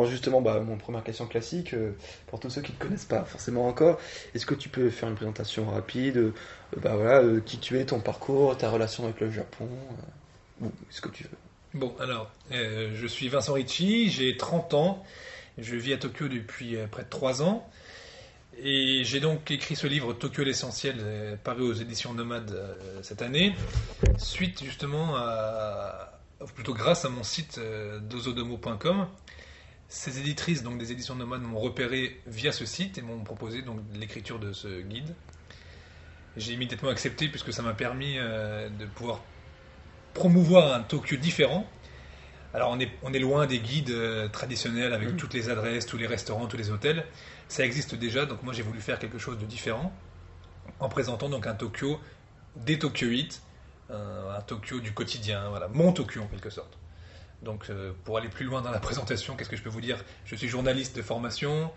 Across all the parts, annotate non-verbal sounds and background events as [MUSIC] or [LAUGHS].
Alors justement, bah, mon première question classique, euh, pour tous ceux qui ne te connaissent pas forcément encore, est-ce que tu peux faire une présentation rapide, euh, bah voilà, euh, qui tu es, ton parcours, ta relation avec le Japon, euh, ou ce que tu veux. Bon, alors, euh, je suis Vincent Ricci, j'ai 30 ans, je vis à Tokyo depuis euh, près de 3 ans, et j'ai donc écrit ce livre Tokyo l'essentiel, euh, paru aux éditions Nomades euh, cette année, suite justement à, plutôt grâce à mon site euh, dozodomo.com. Ces éditrices, donc des éditions Nomades, m'ont repéré via ce site et m'ont proposé donc l'écriture de ce guide. J'ai immédiatement accepté puisque ça m'a permis euh, de pouvoir promouvoir un Tokyo différent. Alors on est, on est loin des guides euh, traditionnels avec Mhm. toutes les adresses, tous les restaurants, tous les hôtels. Ça existe déjà, donc moi j'ai voulu faire quelque chose de différent en présentant donc un Tokyo des Tokyoites, euh, un Tokyo du quotidien, voilà, mon Tokyo en quelque sorte. Donc euh, pour aller plus loin dans la présentation, qu'est-ce que je peux vous dire? Je suis journaliste de formation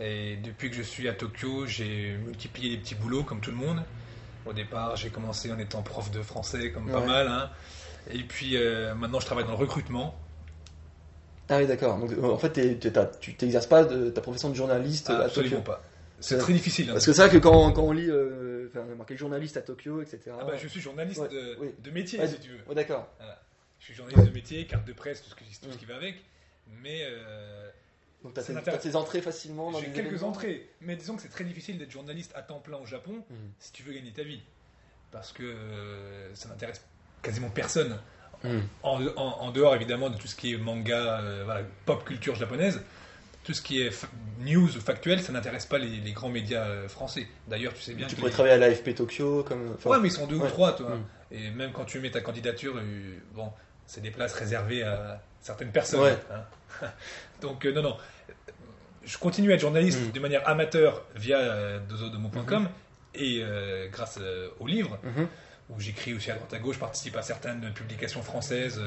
et depuis que je suis à Tokyo, j'ai multiplié les petits boulots comme tout le monde. Au départ, j'ai commencé en étant prof de français, comme pas mal. hein. Et puis euh, maintenant, je travaille dans le recrutement. Ah oui, d'accord. Donc en fait, tu t'exerces pas de ta profession de journaliste Ah, à absolument Tokyo. pas. C'est très difficile. hein. Parce que c'est vrai que quand, quand on lit, euh, enfin, marqué journaliste à Tokyo, etc. Ah bah, je suis journaliste Ouais, de, oui. de métier, Ouais, si tu veux. D'accord. Je suis journaliste de métier, carte de presse, tout ce, qui- tout ce qui va avec. Mais euh, Donc t'as Ça tes, entrées facilement dans j'ai quelques entrées. Mais disons que c'est très difficile d'être journaliste à temps plein au Japon Mhm. si tu veux gagner ta vie. Parce que euh, ça n'intéresse quasiment personne. Mhm. En, en- en dehors évidemment de tout ce qui est manga, euh, voilà, pop culture japonaise, tout ce qui est news factuel, ça n'intéresse pas les, les grands médias euh, français. D'ailleurs, tu sais bien Tu que pourrais les- travailler à l'AFP Tokyo comme. enfin, Ouais, mais ils sont deux ouais. ou trois, toi. Mm. Et même quand tu mets ta candidature, bon, c'est des places réservées à certaines personnes. Ouais. hein. [LAUGHS] Donc, euh, non, non. Je continue à être journaliste Mm. de manière amateur via euh, dozodomo.com et euh, grâce euh, au livre, Mhm. où j'écris aussi à droite à gauche, je participe à certaines publications françaises,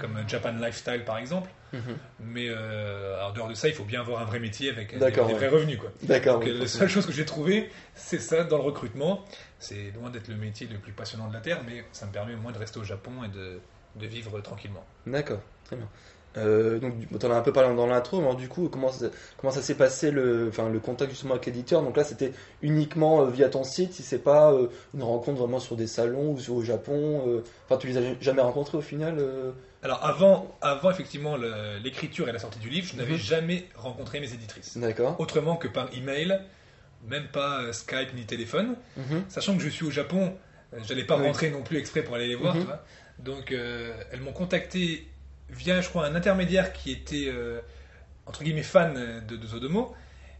comme Japan Lifestyle par exemple. Mhm. Mais en dehors de ça, il faut bien avoir un vrai métier avec des, ouais. vrais revenus. Quoi. D'accord. Donc, oui, la seule chose que j'ai trouvé, c'est ça dans le recrutement. C'est loin d'être le métier le plus passionnant de la Terre, mais ça me permet au moins de rester au Japon et de, de vivre tranquillement. D'accord, très bien. Euh, donc, tu en as un peu parlé dans l'intro, mais alors, du coup, comment ça, comment ça s'est passé le, enfin, le contact justement avec l'éditeur? Donc là, c'était uniquement euh, via ton site, si c'est pas euh, une rencontre vraiment sur des salons ou sur- au Japon. Enfin, tu les as jamais rencontrés au final Alors avant, avant effectivement le- l'écriture et la sortie du livre, je n'avais Mhm. jamais rencontré mes éditrices. D'accord. Autrement que par email, même pas Skype ni téléphone. Mhm. Sachant que je suis au Japon, j'allais pas Oui. rentrer non plus exprès pour aller les voir, Mhm. tu vois. Donc euh, elles m'ont contacté via, je crois, un intermédiaire qui était euh, entre guillemets fan de, de Zodomo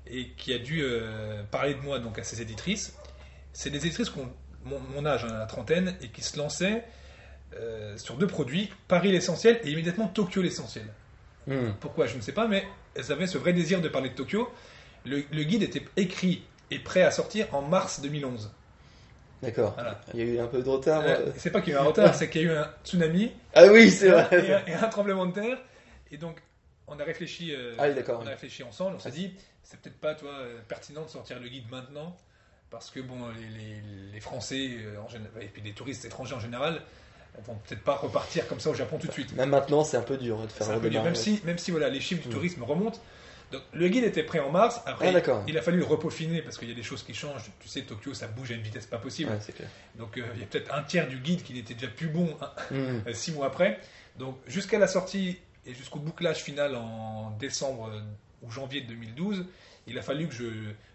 et qui a dû euh, parler de moi donc à ses éditrices. C'est des éditrices qui ont mon, mon âge, hein, la trentaine, et qui se lançaient euh, sur deux produits, Paris l'essentiel et immédiatement Tokyo l'essentiel. Mhm. Pourquoi Je ne sais pas, mais elles avaient ce vrai désir de parler de Tokyo. Le, le guide était écrit et prêt à sortir en mars 2011. D'accord. Voilà. Il y a eu un peu de retard. Euh, euh. c'est pas qu'il y a eu un retard, c'est qu'il y a eu un tsunami Ah oui, c'est et, un, vrai. et un- et un tremblement de terre. Et donc, on a réfléchi, euh, Ah on a oui. réfléchi ensemble. On s'est dit, c'est peut-être pas toi euh, pertinent de sortir le guide maintenant, parce que bon, les, les- les Français euh, en général, et puis les touristes étrangers en général, vont peut-être pas repartir comme ça au Japon tout de suite. Même maintenant, c'est un peu dur de faire un peu dur, même si, même si voilà, les chiffres du Mm. tourisme remontent. Donc, le guide était prêt en mars. Après, Ah, il a fallu le repeaufiner parce qu'il y a des choses qui changent. Tu sais, Tokyo, ça bouge à une vitesse pas possible. Ouais, c'est clair. Donc, euh, il y a peut-être un tiers du guide qui n'était déjà plus bon hein, Mhm. [LAUGHS] euh, six mois après. Donc, jusqu'à la sortie et jusqu'au bouclage final en décembre euh, ou janvier 2012, il a fallu que je,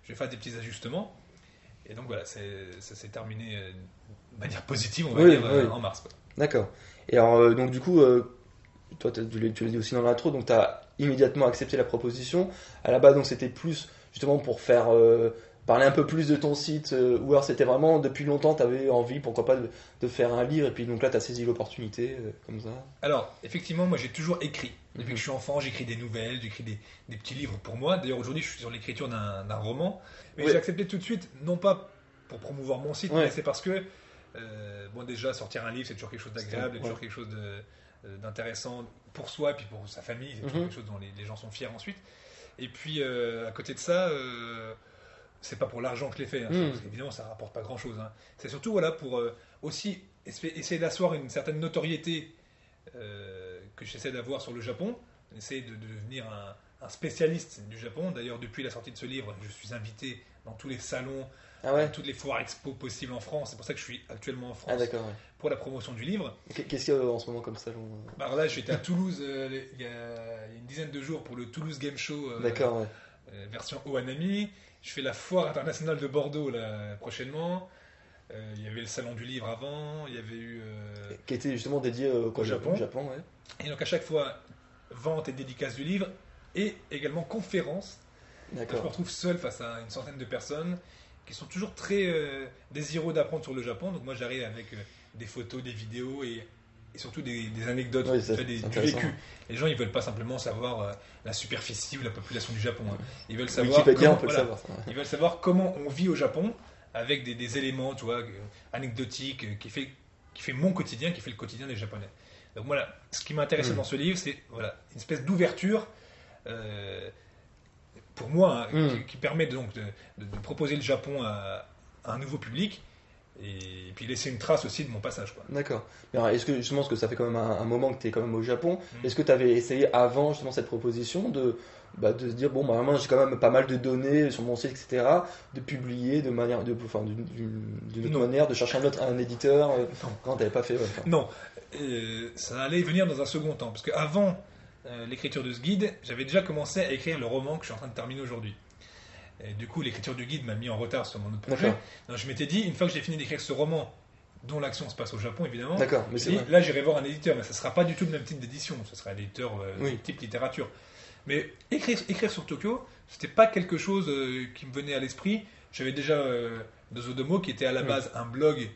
je fasse des petits ajustements. Et donc, voilà, ça s'est terminé de manière positive, on va Oui, dire, oui. en mars. D'accord. Et alors, donc du coup, toi, t'as- tu l'as tu l'as dit aussi dans l'intro, donc tu as immédiatement accepté la proposition. À la base, donc c'était plus justement pour faire euh, parler un peu plus de ton site, euh, ou alors c'était vraiment depuis longtemps, tu avais envie, pourquoi pas, de, de faire un livre, et puis donc là, tu as saisi l'opportunité, euh, comme ça. Alors, effectivement, moi j'ai toujours écrit. Depuis Mhm. que je suis enfant, j'écris des nouvelles, j'écris des, des petits livres pour moi. D'ailleurs, aujourd'hui, je suis sur l'écriture d'un roman. Mais j'ai accepté tout de suite, non pas pour promouvoir mon site, Ouais. mais c'est parce que, bon, déjà, sortir un livre, c'est toujours quelque chose d'agréable, c'est Ouais. toujours quelque chose d'intéressant pour soi et puis pour sa famille. C'est toujours Mhm. quelque chose dont les, les gens sont fiers ensuite. Et puis, euh, à côté de ça, euh, c'est pas pour l'argent que je l'ai fait, hein, Mhm. parce qu'évidemment, ça rapporte pas grand-chose. hein. C'est surtout voilà, pour euh, aussi essa- essayer d'asseoir une certaine notoriété euh, que j'essaie d'avoir sur le Japon, essayer de, de devenir un, un spécialiste du Japon. D'ailleurs, depuis la sortie de ce livre, je suis invité dans tous les salons, Ah ouais toutes les foires expo possibles en France. C'est pour ça que je suis actuellement en Ah France ouais. pour la promotion du livre. Qu'est- Qu'est-ce qu'il y a euh, en ce moment comme salon euh? Bah, alors là, j'étais à Toulouse euh, il y, a, une dizaine de jours pour le Toulouse Game Show euh, D'accord, ouais. euh, version Ohanami. Je fais la foire internationale de Bordeaux là, prochainement. Il y avait le salon du livre avant. Il y avait eu. Qui était justement dédié quoi, Au Japon. Japon, ouais. Et donc à chaque fois, vente et dédicace du livre, et également conférence. Je me retrouve seul face à une centaine de personnes qui sont toujours très euh, désireux d'apprendre sur le Japon. Donc moi j'arrive avec euh, des photos, des vidéos et, et surtout des, des anecdotes, Oui, tu c'est- vois, des, c'est du vécu. Les gens ils veulent pas simplement savoir euh, la superficie ou la population du Japon. hein. Ils veulent savoir comment- on peut voilà. le savoir. ça, ouais. ils veulent savoir comment on vit au Japon avec des, des éléments, tu vois, euh, anecdotiques, qui fait, qui fait mon quotidien, qui fait le quotidien des Japonais. Donc voilà, ce qui m'a intéressé Mm. dans ce livre, c'est voilà, une espèce d'ouverture euh, pour moi, hein, Mm. qui, qui permet donc de, de- de proposer le Japon à, à un nouveau public et, puis laisser une trace aussi de mon passage. D'accord. Est-ce que justement, parce que ça fait quand même un, un moment que tu es quand même au Japon, Mm. est-ce que tu avais essayé avant justement cette proposition de, bah, de se dire, bon, bah, j'ai quand même pas mal de données sur mon site, etc., de publier de manière, de, enfin, d'une- autre manière, de chercher un autre, un éditeur euh, Non. Non, t'avais pas fait, ouais. Non, euh, ça allait venir dans un second temps, parce qu'avant euh, l'écriture de ce guide, j'avais déjà commencé à écrire le roman que je suis en train de terminer aujourd'hui. Et du coup, l'écriture du guide m'a mis en retard sur mon autre projet. Donc, je m'étais dit, une fois que j'ai fini d'écrire ce roman, dont l'action se passe au Japon évidemment, D'accord, mais c'est là j'irai voir un éditeur, mais ça sera pas du tout le même type d'édition, ce sera un éditeur euh, Oui. type littérature. Mais écrire, écrire sur Tokyo, c'était pas quelque chose euh, qui me venait à l'esprit. J'avais déjà euh, Dozodomo qui était à la Oui. base un blog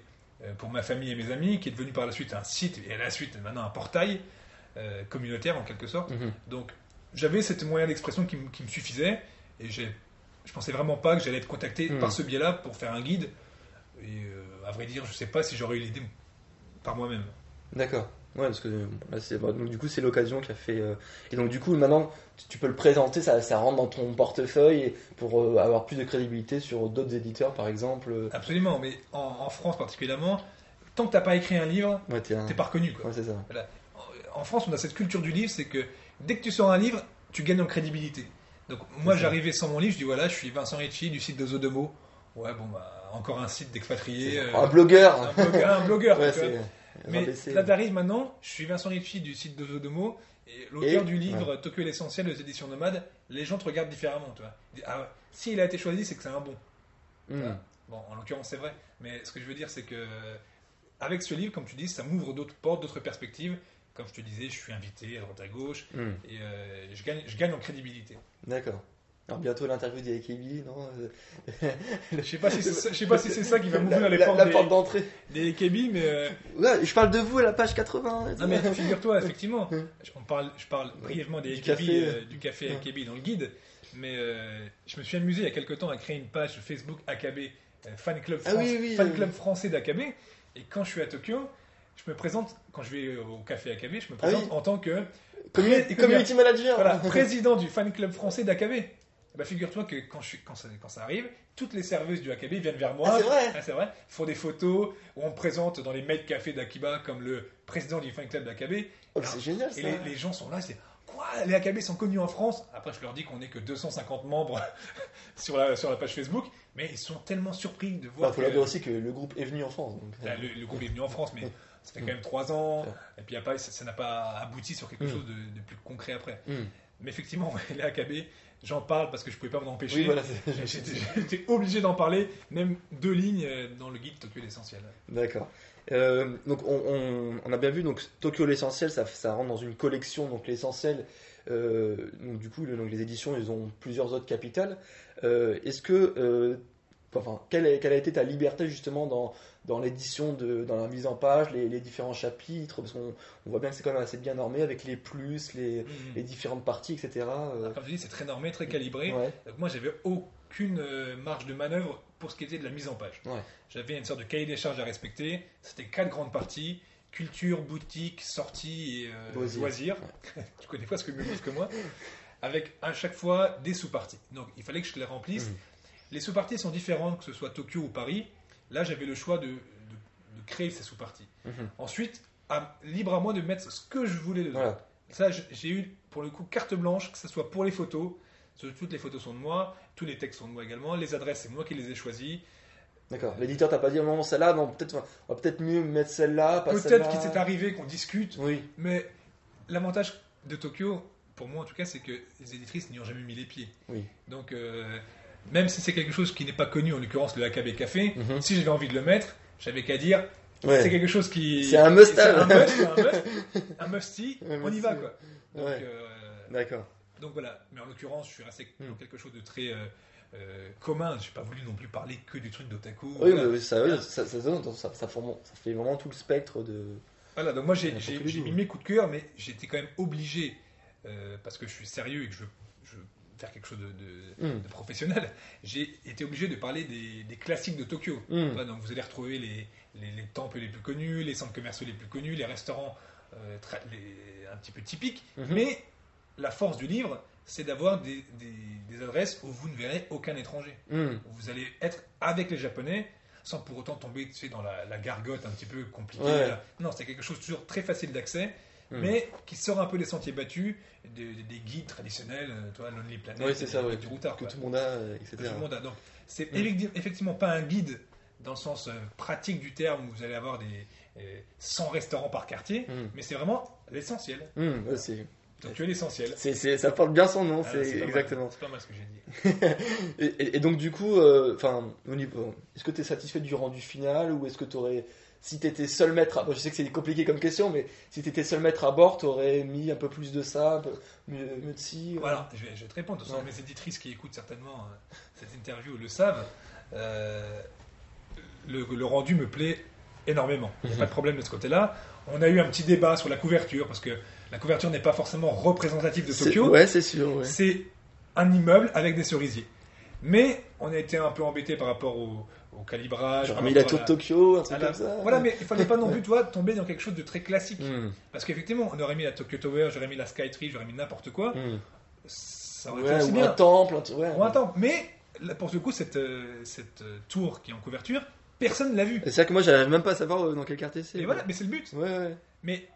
euh, pour ma famille et mes amis, qui est devenu par la suite un site et à la suite maintenant un portail euh, communautaire en quelque sorte. Mhm. Donc j'avais cet moyen d'expression qui, me- qui me suffisait et je pensais vraiment pas que j'allais être contacté Mhm. par ce biais-là pour faire un guide. Et euh, à vrai dire, je sais pas si j'aurais eu l'idée par moi-même. D'accord. Ouais, parce que là, c'est- bah, donc, du coup, c'est l'occasion qui a fait. euh, Et donc, du coup, maintenant, tu, tu peux le présenter, ça, ça rentre dans ton portefeuille pour euh, avoir plus de crédibilité sur d'autres éditeurs, par exemple. Absolument, mais en, en France particulièrement, tant que t'as pas écrit un livre, Ouais, t'es un- t'es pas reconnu. Quoi. Ouais, c'est ça. En France, on a cette culture du livre, c'est que dès que tu sors un livre, tu gagnes en crédibilité. Donc moi, j'arrivais sans mon livre, je dis voilà, je suis Vincent Ricci du site de Zodomo. Ouais, bon, bah, encore un site d'expatriés. euh, Un blogueur un blogueur, un blogueur, [LAUGHS] Ouais. Mais là, t'arrives maintenant, je suis Vincent Ricci du site de Zodomo, et l'auteur du livre Tokyo l'essentiel aux éditions nomades, les gens te regardent différemment, tu vois. Ils disent, ah ouais, s'il a été choisi, c'est que c'est un bon. Hmm. Bon, en l'occurrence, c'est vrai. Mais ce que je veux dire, c'est que avec ce livre, comme tu dis, ça m'ouvre d'autres portes, d'autres perspectives. Comme je te disais, je suis invité à droite à gauche Hmm. et euh, je, gagne, je gagne en crédibilité. D'accord. Alors, bientôt l'interview d'Akebi, non [LAUGHS] Je sais pas si c'est ça, je sais pas si c'est ça qui va m'ouvrir La, les la- portes la porte d'entrée. des KB, mais euh, Ouais, je parle de vous à la page 80. non mais figure-toi effectivement, je- on parle, je parle brièvement des Du AKB, café. euh, du café. AKB dans le guide, mais euh, je me suis amusé il y a quelque temps à créer une page Facebook AKB fan club Ah France- oui, oui, fan club français d'AKB, et quand je suis à Tokyo, je me présente quand je vais au café AKB, je me Ah oui. présente en tant que Community, community manager. voilà, [LAUGHS] président du fan club français d'AKB. Bah, figure-toi que quand, je suis, quand, ça, quand ça arrive, toutes les serveuses du AKB viennent vers moi. Ah, c'est vrai Ah, c'est vrai. font des photos où on me présente dans les mails café d'Akiba comme le président du fan club d'AKB. Oh, c'est génial ça. Et les, les gens sont là, c'est quoi Les AKB sont connus en France? Après, je leur dis qu'on n'est que 250 membres [LAUGHS] sur, la, sur la page Facebook, mais ils sont tellement surpris de Il voir faut leur dire aussi que le groupe est venu en France. Donc, Là, le, le groupe est venu en France, mais [LAUGHS] ça fait quand même 3 ans. Et puis après, ça n'a pas abouti sur quelque Mm. chose de, de plus concret après. Hmm. Mais effectivement, [LAUGHS] les AKB, j'en parle parce que je pouvais pas m'en empêcher. Oui, voilà. [LAUGHS] J'étais obligé d'en parler, même deux lignes euh, dans le guide Tokyo l'essentiel. D'accord. Euh, donc on, on- on a bien vu donc Tokyo l'essentiel, ça, ça rentre dans une collection donc l'essentiel. euh, donc du coup le- donc les éditions ils ont plusieurs autres capitales. Euh, Est-ce que enfin quelle a été ta liberté justement dans dans l'édition de dans la mise en page les, les différents chapitres parce qu'on on voit bien que c'est quand même assez bien normé avec les plus les, les différentes parties etc. euh, Comme je dis, c'est très normé, très calibré. ouais. Donc moi, j'avais aucune euh, marge de manœuvre pour ce qui était de la mise en page. Ouais. J'avais une sorte de cahier des charges à respecter. C'était quatre grandes parties culture, boutique, sortie et euh, Loisirs. loisirs. [LAUGHS] tu connais presque mieux que moi. Avec à chaque fois des sous-parties. Donc il fallait que je les remplisse. Mhm. Les sous-parties sont différentes, que ce soit Tokyo ou Paris. Là, j'avais le choix de, de- de créer ces sous-parties. Mhm. Ensuite, à- libre à moi de mettre ce que je voulais dedans. Voilà. Ça, j'ai eu pour le coup carte blanche, que ce soit pour les photos. parce que Toutes les photos sont de moi, tous les textes sont de moi également. Les adresses, c'est moi qui les ai choisies. D'accord. L'éditeur t'a pas dit non celle-là non peut-être on va peut-être mieux mettre celle-là pas Peut-être qu'il s'est arrivé qu'on discute, Oui. mais l'avantage de Tokyo, pour moi en tout cas, c'est que les éditrices n'y ont jamais mis les pieds. Oui. Donc, euh, même si c'est quelque chose qui n'est pas connu, en l'occurrence le AKB Café, Mhm. si j'avais envie de le mettre, j'avais qu'à dire Ouais. c'est quelque chose qui. C'est un must c'est un must, un must, [LAUGHS] un musty, Un on y va quoi. Donc, Ouais. euh, D'accord. Donc voilà, mais en l'occurrence, je suis resté dans Hmm. quelque chose de très euh, euh, commun. Je n'ai pas voulu non plus parler que du truc d'Otaku. Oui, voilà. mais ça, ça, ça, donne- ça, ça forme- ça fait vraiment tout le spectre de. Voilà, donc moi j'ai j'ai- j'ai mis mes coups de cœur, mais j'étais quand même obligé, euh, parce que je suis sérieux et que je, je faire quelque chose de, de- Hmm. de professionnel, j'ai été obligé de parler des, des classiques de Tokyo. Hmm. Donc vous allez retrouver les, les, les temples les plus connus, les centres commerciaux les plus connus, les restaurants euh, les- un petit peu typiques, Mhm. mais la force du livre, c'est d'avoir des, des- des adresses où vous ne verrez aucun étranger. Hmm. Vous allez être avec les Japonais sans pour autant tomber tu sais, dans la, la gargote un petit peu compliquée. Ouais. Non, c'est quelque chose toujours très facile d'accès, Hmm. mais qui sort un peu des sentiers battus, de- de- des guides traditionnels, euh, toi, Lonely Planet, c'est ça, et- ouais. du routard. Que tout le monde a, euh, etc. Que tout le monde a. Donc, c'est Hmm. effecti- effectivement pas un guide dans le sens euh, pratique du terme où vous allez avoir des euh, 100 restaurants par quartier, Hmm. mais c'est vraiment l'essentiel. C'est, Donc, tu as l'essentiel. ça porte bien son nom, Ah, c'est exactement. C'est pas mal ce que j'ai dit. [LAUGHS] Et, et- et donc, du coup, euh, enfin, est-ce que tu es satisfait du rendu final ou est-ce que tu aurais. Si tu étais seul maître à. bon, je sais que c'est compliqué comme question, mais si tu étais seul maître à bord, tu aurais mis un peu plus de ça, un peu mieux, mieux de ci. euh, Voilà, je vais, je vais te répondre. De toute façon, Ouais. mes éditrices qui écoutent certainement euh, cette interview le savent. Euh, le, le rendu me plaît énormément. Il n'y a pas de problème de ce côté-là. On a eu un petit débat sur la couverture parce que la couverture n'est pas forcément représentative de Tokyo. Ouais, c'est sûr, ouais. C'est un immeuble avec des cerisiers. Mais on a été un peu embêté par rapport au, au calibrage. Mis la rapport tour à de Tokyo, un truc la- comme ça. Voilà, mais il fallait pas non [LAUGHS] plus, toi, tomber dans quelque chose de très classique. Hmm, Parce qu'effectivement, on aurait mis la Tokyo Tower, j'aurais mis la Skytree, j'aurais mis n'importe quoi. hmm. Ça aurait été Ouais, aussi ou bien. un temple, ouais. Ou un temple. Mais là, pour le coup, cette, euh, cette euh, tour qui est en couverture, personne ne l'a vue. C'est ça que moi, j'arrive même pas à savoir euh, dans quel quartier c'est. Et voilà, mais c'est le but. Ouais. Mais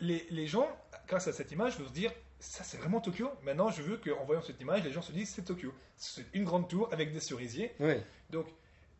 les, les gens, grâce à cette image, vont se dire ça c'est vraiment Tokyo. Maintenant, je veux qu'en voyant cette image, les gens se disent c'est Tokyo. C'est une grande tour avec des cerisiers. Donc,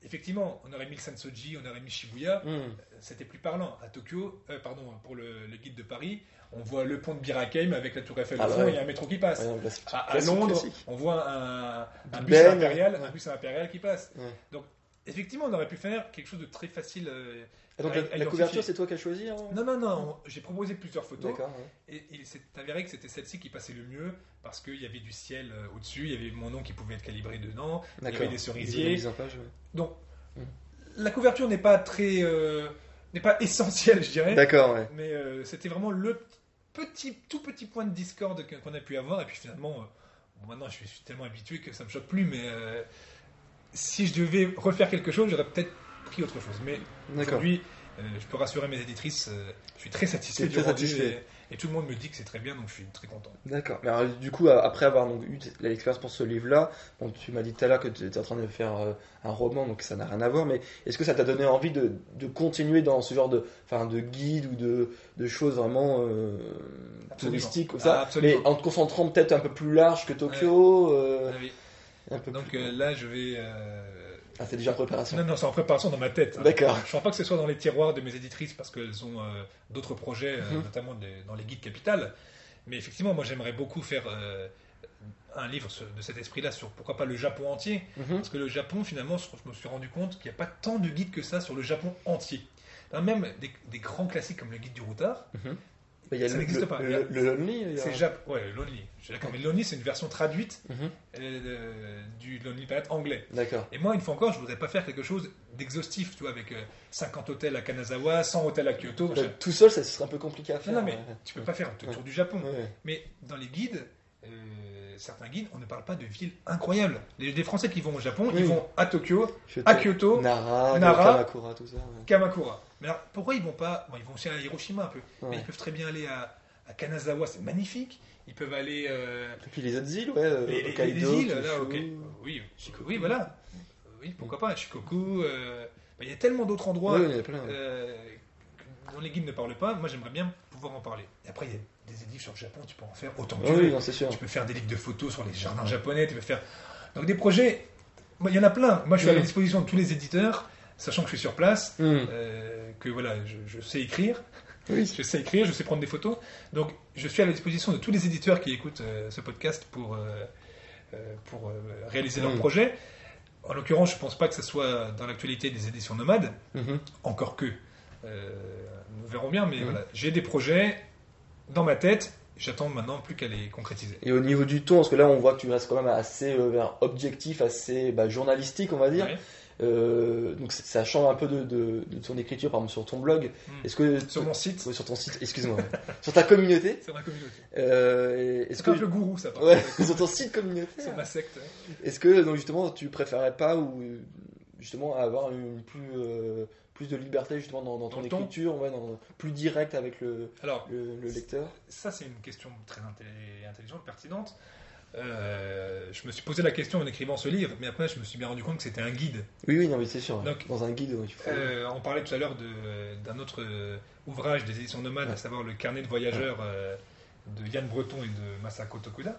effectivement, on aurait mis le Sensoji, on aurait mis Shibuya. Hmm. C'était plus parlant. À Tokyo, euh, pardon, pour le, le guide de Paris, on voit le pont de Bir Hakeim avec la tour Eiffel Ah au bah fond ouais. et un métro qui passe. Ouais, classique. À, Londres, classique. on voit un, bus impérial, un bus impérial qui passe. Donc, effectivement, on aurait pu faire quelque chose de très facile. euh, Et donc, à- la, à la identifier. couverture, c'est toi qui as choisi hein Non, non, non, j'ai proposé plusieurs photos D'accord. ouais. et il s'est avéré que c'était celle-ci qui passait le mieux parce qu'il y avait du ciel euh, au-dessus, il y avait mon nom qui pouvait être calibré dedans, il y avait des cerisiers. en page, ouais. Donc, Mm. la couverture n'est pas très. euh, n'est pas [LAUGHS] essentielle, je dirais. D'accord, ouais. Mais c'était vraiment le petit, tout petit point de discorde qu'on a pu avoir. Et puis finalement, bon, maintenant je suis tellement habitué que ça me choque plus. Mais si je devais refaire quelque chose, j'aurais peut-être pris autre chose. Mais aujourd'hui, euh, je peux rassurer mes éditrices, euh, je suis très satisfait du très rendu. satisfait. Et, et tout le monde me dit que c'est très bien, donc je suis très content. D'accord. Mais alors, du coup, après avoir donc, eu l'expérience pour ce livre-là, bon, tu m'as dit tout à l'heure que tu étais en train de faire euh, un roman, donc ça n'a rien à voir, mais est-ce que ça t'a donné envie de, de continuer dans ce genre de, enfin, de guide ou de, de choses vraiment touristiques comme Ah, ça, absolument. mais en te concentrant peut-être un peu plus large que Tokyo Ah oui. Un peu Donc plus... euh, là, je vais. euh, Ah, c'est déjà en préparation. Non, non, c'est en préparation dans ma tête. hein. D'accord. Je ne crois pas que ce soit dans les tiroirs de mes éditrices parce qu'elles ont euh, d'autres projets, Mhm. notamment des- dans les guides capitales. Mais effectivement, moi j'aimerais beaucoup faire un livre de cet esprit-là sur pourquoi pas le Japon entier. Mhm. Parce que le Japon, finalement, je me suis rendu compte qu'il n'y a pas tant de guides que ça sur le Japon entier. Même des, des grands classiques comme le guide du routard, Mais il y a Ça n'existe pas. Le, Lonely. a- c'est Jap ouais, Lonely. Je suis d'accord, mais Lonely, c'est une version traduite Mhm. euh, du Lonely Planet anglais. D'accord. Et moi, une fois encore, je voudrais pas faire quelque chose d'exhaustif, tu vois, avec euh, 50 hôtels à Kanazawa, 100 hôtels à Kyoto. Donc, Tout seul, ça serait un peu compliqué à faire. Non, non, mais ouais. tu peux pas faire le Ouais. tour du Japon. Ouais. Mais dans les guides, euh, certains guides, on ne parle pas de villes incroyables. Les, les Français qui vont au Japon, Oui. ils vont à Tokyo, à Kyoto, Nara, Nara. Kamakura, tout ça. ouais. Kamakura. Mais alors, pourquoi ils vont pas bon, Ils vont aussi à Hiroshima un peu. Ouais. Mais ils peuvent très bien aller à, à Kanazawa, c'est magnifique. Ils peuvent aller. euh, Et puis les autres îles, ouais. euh, les, Hokkaido, les îles, là, ok. Oui, oui, voilà. Oui, pourquoi pas, Shikoku. euh, bah, Il y a tellement d'autres endroits Ouais, il y en a plein. ouais. euh, dont les guides ne parlent pas. Moi, j'aimerais bien pouvoir en parler. Et après, il y a des livres sur le Japon, tu peux en faire autant que tu veux. oui, non, c'est sûr. Tu peux faire des livres de photos sur les jardins japonais, tu peux faire. Donc des projets, moi, il y en a plein. Moi je suis à la Mm. disposition de tous les éditeurs, sachant que je suis sur place, Hmm. euh, que voilà, je, je sais écrire, Oui. [LAUGHS] je sais écrire, je sais prendre des photos. Donc je suis à la disposition de tous les éditeurs qui écoutent euh, ce podcast pour, euh, pour euh, réaliser leurs Mm. projets. En l'occurrence, je pense pas que ce soit dans l'actualité des éditions nomades, Mhm. encore que. Nous verrons bien, mais Mm. voilà, j'ai des projets dans ma tête. J'attends maintenant plus qu'à les concrétiser. Et au niveau du ton, parce que là on voit que tu restes quand même assez euh, objectif, assez bah, journalistique, on va dire. Euh, donc ça change un peu de, de, de ton écriture, par exemple sur ton blog. Mm. Est-ce que Sur mon site, sur ton site, excuse-moi, [LAUGHS] sur ta communauté, [LAUGHS] c'est ma communauté. euh, est-ce que un peu le gourou, ça, par ouais, [LAUGHS] sur ton site communautaire, C'est ma secte. est-ce que donc justement tu préférais pas ou justement avoir une plus euh, plus de liberté justement dans, dans ton Dans écriture, ouais, dans, plus direct avec le, Alors, le, le lecteur. ça, c'est une question très intelli- intelligente, pertinente. Euh, je me suis posé la question en écrivant ce livre, mais après, je me suis bien rendu compte que c'était un guide. Oui, oui, non, mais c'est sûr. Donc, dans un guide, il faut. Euh, on parlait tout à l'heure d'un autre euh, ouvrage des éditions nomades, Ouais. à savoir le carnet de voyageurs euh, de Yann Breton et de Masako Tokuda.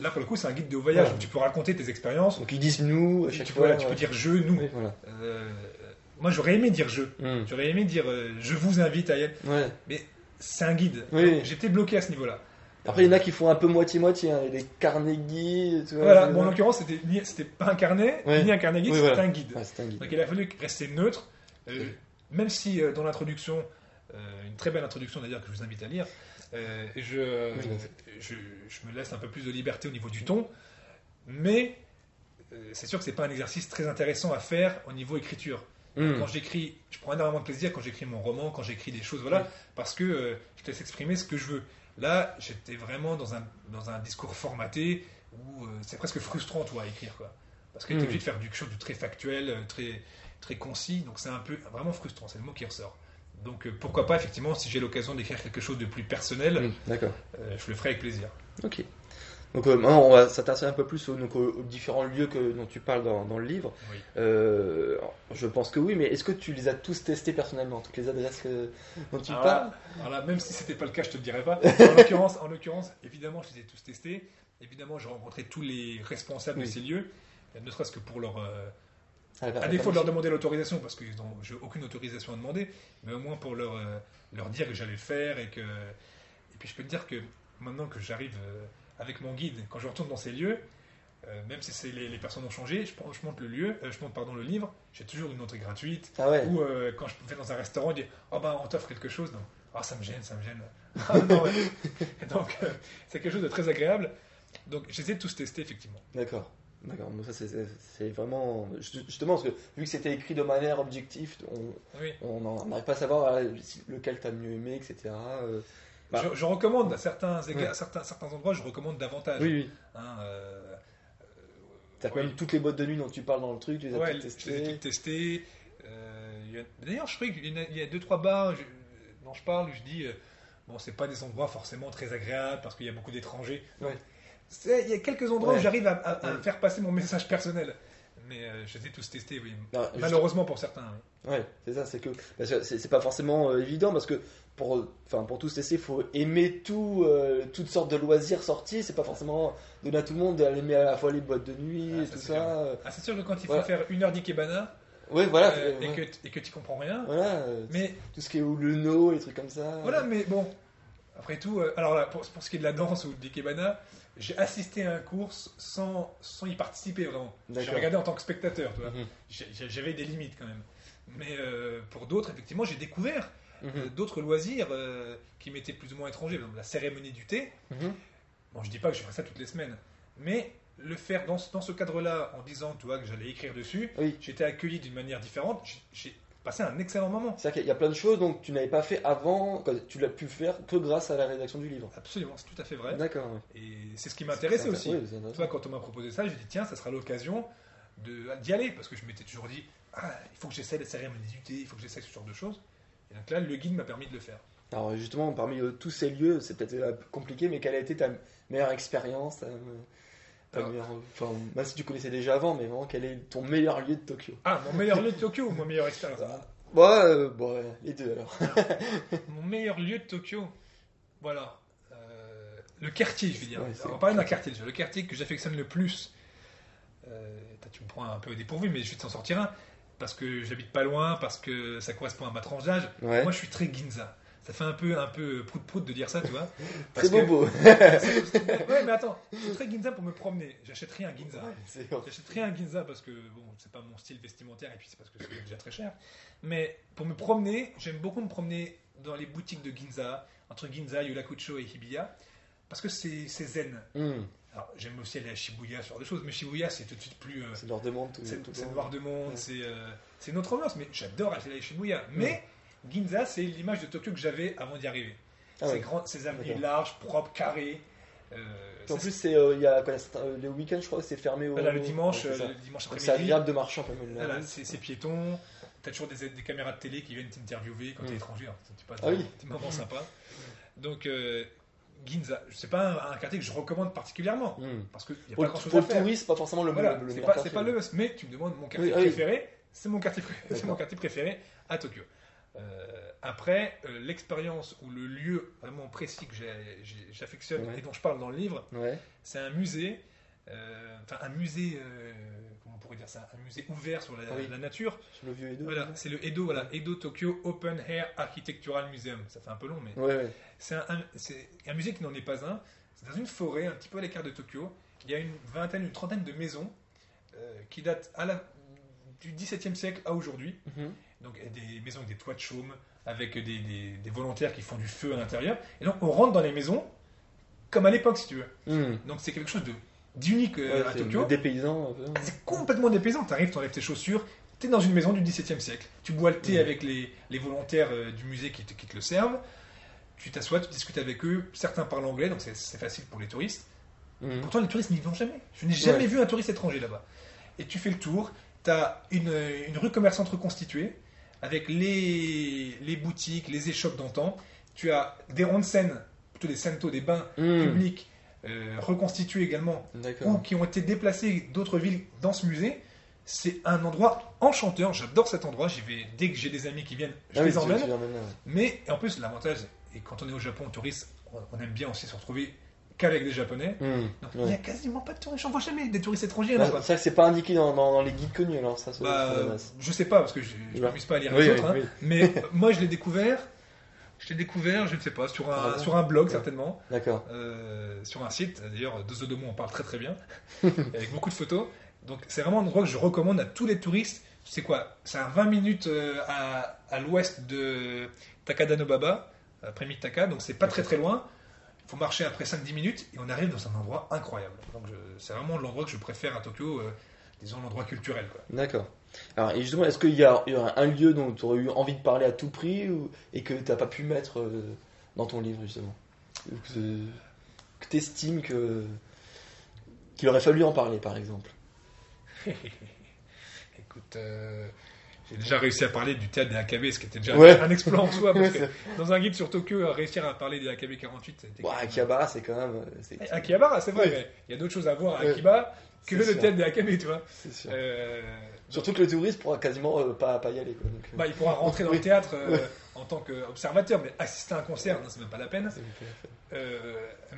Là, pour le coup, c'est un guide de voyage Ouais. où tu peux raconter tes expériences. Donc ils disent nous à Tu, chaque peux, fois. voilà, tu peux dire je, nous. Oui, voilà. Moi, j'aurais aimé dire je. Hmm. J'aurais aimé dire euh, je vous invite à y aller. Ouais. C'est un guide. Oui. J'étais bloqué à ce niveau-là. Après, il y en a qui font un peu moitié-moitié, hein, les Carnegie, tu vois. Voilà, bon, en l'occurrence, c'était c'était pas un carnet, Ouais. ni un carnet guide, Oui, c'était voilà. un guide. Ouais, c'est un guide. Donc il a fallu rester neutre, euh, même si euh, dans l'introduction, une très belle introduction d'ailleurs que je vous invite à lire, je, Oui, je, je me laisse un peu plus de liberté au niveau du ton, mais c'est sûr que c'est pas un exercice très intéressant à faire au niveau écriture. Hmm. Quand j'écris, je prends énormément de plaisir quand j'écris mon roman, quand j'écris des choses, voilà, parce que euh, je te laisse exprimer ce que je veux. Là, j'étais vraiment dans un, dans un discours formaté où euh, c'est presque frustrant, toi, à écrire, quoi. Parce que tu es Mm. obligé de faire du chose de très factuel, euh, très, très concis, donc c'est un peu vraiment frustrant, c'est le mot qui ressort. Donc euh, pourquoi pas, effectivement, si j'ai l'occasion d'écrire quelque chose de plus personnel, euh, je le ferai avec plaisir. Ok. Donc euh, maintenant, on va s'intéresser un peu plus aux, donc, aux- aux différents lieux que, dont tu parles dans, dans le livre. Oui. Euh, je pense que oui, mais est-ce que tu les as tous testés personnellement, toutes les adresses que- dont tu Alors parles? là, alors là, même si c'était pas le cas, je te le dirais pas. En l'occurrence, en l'occurrence, évidemment, je les ai tous testés. Évidemment, j'ai rencontré tous les responsables Oui. de ces lieux, euh, ne serait-ce que pour leur, euh, Ah, à défaut de leur demander l'autorisation, parce que j'ai aucune autorisation à demander, mais au moins pour leur, euh, leur dire que j'allais le faire et que. Et puis je peux te dire que maintenant que j'arrive euh, avec mon guide, quand je retourne dans ces lieux, euh, même si c'est les, les personnes ont changé, je, monte le lieu, euh, je monte pardon le livre, j'ai toujours une entrée gratuite. Ah ouais. Ou euh, quand je vais dans un restaurant, je dis Oh ben on t'offre quelque chose. Non. Ah ça me gêne, ça me gêne. [LAUGHS] Ah, non, ouais. Et [LAUGHS] Donc c'est quelque chose de très agréable. Donc j'essaie de tous tester effectivement. D'accord. D'accord. Ça, c'est- vraiment justement parce que vu que c'était écrit de manière objective, on Oui. n'arrive pas à savoir lequel t'as mieux aimé, etc. euh. Bah. Je, je recommande à certains, égards- Ouais. à certains, certains endroits, je recommande davantage. Oui, oui. Hein, euh, T'as quand même toutes les boîtes de nuit dont tu parles dans le truc, tu les as toutes testées. toutes testées. Euh, D'ailleurs, je crois qu'il y a- il y a deux trois bars dont je parle où je dis euh, bon, c'est pas des endroits forcément très agréables parce qu'il y a beaucoup d'étrangers. Ouais. Il y a quelques endroits Ouais. où j'arrive à, à- à Ouais. faire passer mon message personnel. Mais euh, je les ai tous testés, oui. Juste- Malheureusement pour certains. oui. Ouais, c'est ça, c'est que c'est pas forcément euh, évident parce que pour enfin pour tous tester, il faut aimer tout euh, toutes sortes de loisirs sortis, c'est pas forcément donner à tout le monde d'aimer à la fois les boîtes de nuit Ah, et ça, tout ça. Ah, c'est sûr que quand il faut Voilà. faire une heure d'Ikebana Ouais, voilà, euh, et, ouais. que, et que tu comprends rien, voilà, mais tout ce qui est ou le no, les trucs comme ça. voilà, mais bon. Après tout, alors là, pour, pour ce qui est de la danse ou de l'ikebana, j'ai assisté à un cours sans, sans y participer vraiment. J'ai regardé en tant que spectateur, tu vois. Mhm. J'avais des limites quand même. Mais euh, pour d'autres, effectivement, j'ai découvert Mhm. euh, d'autres loisirs euh, qui m'étaient plus ou moins étrangers. Par exemple, la cérémonie du thé. Mhm. Bon, je dis pas que je ferais ça toutes les semaines, mais le faire dans, ce- dans ce cadre-là, en disant, tu vois, que j'allais écrire dessus, Oui. j'étais accueilli d'une manière différente. J'ai passé un excellent moment. C'est-à-dire qu'il y a plein de choses donc tu n'avais pas fait avant, que tu l'as pu faire que grâce à la rédaction du livre. Absolument, c'est tout à fait vrai. D'accord. ouais. Et c'est ce qui m'intéressait aussi. oui, vois, quand on m'a proposé ça, j'ai dit tiens, ça sera l'occasion de- d'y aller parce que je m'étais toujours dit ah, il faut que j'essaie la cérémonie du thé, il faut que j'essaie ce genre de choses. Et donc là, le guide m'a permis de le faire. Alors justement, parmi euh, tous ces lieux, c'est peut-être euh, compliqué, mais quelle a été ta meilleure expérience ta, ta meilleure- Enfin, même si tu connaissais déjà avant, mais vraiment, quel est ton meilleur lieu de Tokyo? Ah, mon meilleur lieu de Tokyo ou mon meilleure expérience? Bon, euh, bon, ouais, les deux alors. [LAUGHS] Mon meilleur lieu de Tokyo, voilà. euh, le quartier, je vais dire. Ouais, On va parler d'un quartier déjà. Le quartier que j'affectionne le plus. euh, tu me prends un peu au dépourvu, mais je vais t'en sortir un. Parce que j'habite pas loin, parce que ça correspond à ma tranche d'âge. Ouais. Moi, je suis très Ginza. Ça fait un peu, un peu prout-prout de dire ça, tu vois. Très Parce que- bobo. [LAUGHS] ouais, mais attends, je très Ginza pour me promener. J'achète rien à Ginza. C'est- J'achète rien à Ginza parce que bon, c'est pas mon style vestimentaire et puis c'est parce que c'est déjà très cher. Mais pour me promener, j'aime beaucoup me promener dans les boutiques de Ginza, entre Ginza, Yurakucho et Hibiya, parce que c'est c'est zen. Hmm, Alors j'aime aussi aller à Shibuya, ce genre de choses, mais Shibuya c'est tout de suite plus. euh, C'est leur demande tout, c'est tout c'est noir de monde, Ouais. c'est euh, c'est une autre ambiance, mais j'adore aller à Shibuya. Mais Ginza, c'est l'image de Tokyo que j'avais avant d'y arriver. Ah ces, ouais. grands, ces avenues D'accord. larges, propres, carrées. euh, En ça, plus, c'est euh, il y a euh, le week-end, je crois, c'est fermé au. Voilà, le dimanche, Ouais, euh, le dimanche Donc c'est après-midi. agréable de marcher peu même. Voilà, c'est piéton. T'as toujours des, des caméras de télé qui viennent t'interviewer quand Mm. t'es étranger. alors, Tu passes Ah oui. petits moments sympas. Donc, euh, Ginza, c'est pas un, un quartier que je recommande particulièrement. Hmm. Parce qu'il n'y a Pour, pas grand chose pour à le faire. touriste, pas forcément le, Voilà, c'est pas, pas le must. Mais tu me demandes mon quartier Oui, ah oui. préféré. C'est mon, quartier [LAUGHS] c'est mon quartier préféré à Tokyo. Euh, après, euh, l'expérience ou le lieu vraiment précis que j'affectionne Ouais. et dont je parle dans le livre, Ouais. c'est un musée, euh, enfin un musée, comment on pourrait dire ça, un musée ouvert sur la, oui. la nature. Sur le vieux Edo. Voilà, c'est le Edo, voilà, Edo Tokyo Open Air Architectural Museum. Ça fait un peu long, mais Ouais, c'est un, un- c'est un musée qui n'en est pas un. C'est dans une forêt, un petit peu à l'écart de Tokyo. Il y a une vingtaine, une trentaine de maisons qui datent à la, du XVIIe siècle à aujourd'hui. Mhm. Donc des maisons avec des toits de chaume, avec des, des- des volontaires qui font du feu à l'intérieur. Et donc on rentre dans les maisons comme à l'époque, si tu veux. Hmm. Donc c'est quelque chose de d'unique euh, Ouais, à Tokyo. Peu. C'est complètement dépaysant. Tu arrives, tu enlèves tes chaussures, tu es dans une maison du XVIIe siècle. Tu bois le thé Mhm. avec les, les volontaires euh, du musée qui te, qui te le servent. Tu t'assois, tu discutes avec eux. Certains parlent anglais, donc c'est facile pour les touristes. Hmm. Pourtant, les touristes n'y vont jamais. Je n'ai jamais Ouais. vu un touriste étranger là-bas. Et tu fais le tour, tu as une, une rue commerçante reconstituée, avec les, les boutiques, les échoppes d'antan. Tu as des onsen, plutôt des sento, des bains Hmm. publics euh, reconstitués également, ou qui ont été déplacés d'autres villes dans ce musée. C'est un endroit enchanteur. J'adore cet endroit. J'y vais dès que j'ai des amis qui viennent, je Ah oui, les tu- emmène. Mais en plus, l'avantage, et quand on est au Japon, touriste, on, on aime bien aussi se retrouver qu'avec des Japonais. Hmm. Donc, il n'y a quasiment pas de touristes. J'en vois jamais des touristes étrangers. Bah. C'est pas indiqué dans, dans- dans les guides connus alors ça. Bah, je sais pas parce que je ne Bah. m'amuse pas à lire Oui, les oui, autres. hein. Mais euh, [LAUGHS] moi, je l'ai découvert. Je l'ai découvert, je ne sais pas, sur un, Ah sur un blog Ouais. certainement, D'accord. euh, sur un site. D'ailleurs, deux Odomo en parle très très bien, [LAUGHS] avec beaucoup de photos. Donc, c'est vraiment un endroit que je recommande à tous les touristes. C'est quoi? C'est à 20 minutes euh, à, à l'ouest de Takadanobaba, après Mitaka, donc c'est pas très très loin. Il faut marcher après 5-10 minutes et on arrive dans un endroit incroyable. Donc, c'est vraiment l'endroit que je préfère à Tokyo, euh, disons l'endroit culturel. D'accord. Alors, et justement, est-ce qu'il y, a un lieu dont tu aurais eu envie de parler à tout prix ou- et que tu n'as pas pu mettre euh, dans ton livre, justement? Que, tu estimes qu'il aurait fallu en parler, par exemple? [LAUGHS] Écoute, euh, j'ai déjà réussi à parler du théâtre des AKB, ce qui était déjà Ouais. un exploit en soi. Parce que [LAUGHS] dans un guide sur Tokyo, réussir à parler des AKB 48, c'était. Bon, Akihabara, c'est quand même. euh, c'est- Eh, Akihabara, c'est vrai, mais il y a d'autres choses à voir à. Akiba que le sûr. théâtre des AKB, tu vois. C'est sûr. Euh, Surtout que le touriste pourra quasiment euh, pas, pas y aller. Quoi, donc, euh, bah, il pourra rentrer dans le théâtre en tant qu'observateur, mais assister à un concert, c'est même pas la peine.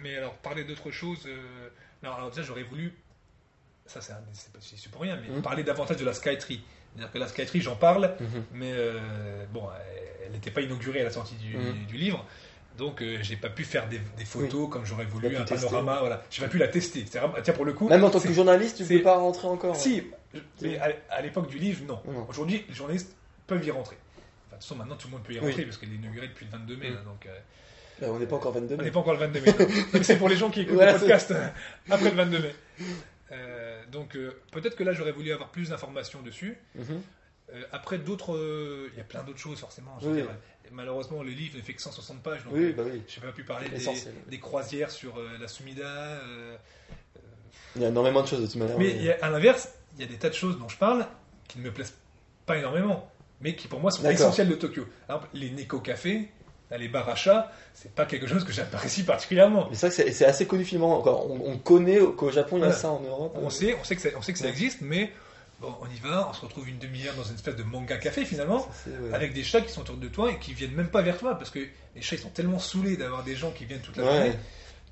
mais alors, parler d'autre chose. euh, non, alors déjà, j'aurais voulu. Ça, c'est un- pas- pour rien, mais Mhm. parler davantage de la Skytree. C'est-à-dire que la Skytree, j'en parle, Mhm. mais euh, bon, elle n'était pas inaugurée à la sortie du, Mhm. du livre. Donc euh, j'ai pas pu faire des, des photos comme j'aurais voulu, un tester. panorama, voilà. J'ai pas pu la tester. Tiens, pour le coup. Même en tant que journaliste, tu c'est- peux pas rentrer encore. Si, mais à, à l'époque du livre, non. Non. Aujourd'hui, les journalistes peuvent y rentrer. Enfin, de toute façon, maintenant tout le monde peut y Oui. rentrer parce qu'elle est inaugurée depuis le 22 mai. Mm. là, donc, euh, Bah, on n'est pas encore 22 on n'est mai. pas encore le 22 mai. [LAUGHS] C'est pour les gens qui écoutent Voilà, le podcast après le 22 mai. Euh, donc euh, peut-être que là j'aurais voulu avoir plus d'informations dessus. Mhm. Euh, après d'autres, euh, il y a plein d'autres choses forcément. je veux Oui. dire. Malheureusement le livre ne fait que 160 pages, donc Oui, bah oui. j'ai pas pu parler des, croisières sur la Sumida. Il y a énormément de choses de toute manière. mais a- à l'inverse, il y a des tas de choses dont je parle qui ne me plaisent pas énormément, mais qui pour moi sont essentielles de Tokyo. Exemple, les Neko Café, les chat, c'est pas quelque chose que j'apprécie particulièrement. Mais c'est vrai que c'est- assez connu finalement. On, on connaît qu'au Japon il y a ça en Europe. On sait, on sait que ça, on sait que ça existe, mais bon, on y va, on se retrouve une demi-heure dans une espèce de manga café finalement, ouais. avec des chats qui sont autour de toi et qui viennent même pas vers toi parce que les chats ils sont tellement saoulés d'avoir des gens qui viennent toute la Ouais. journée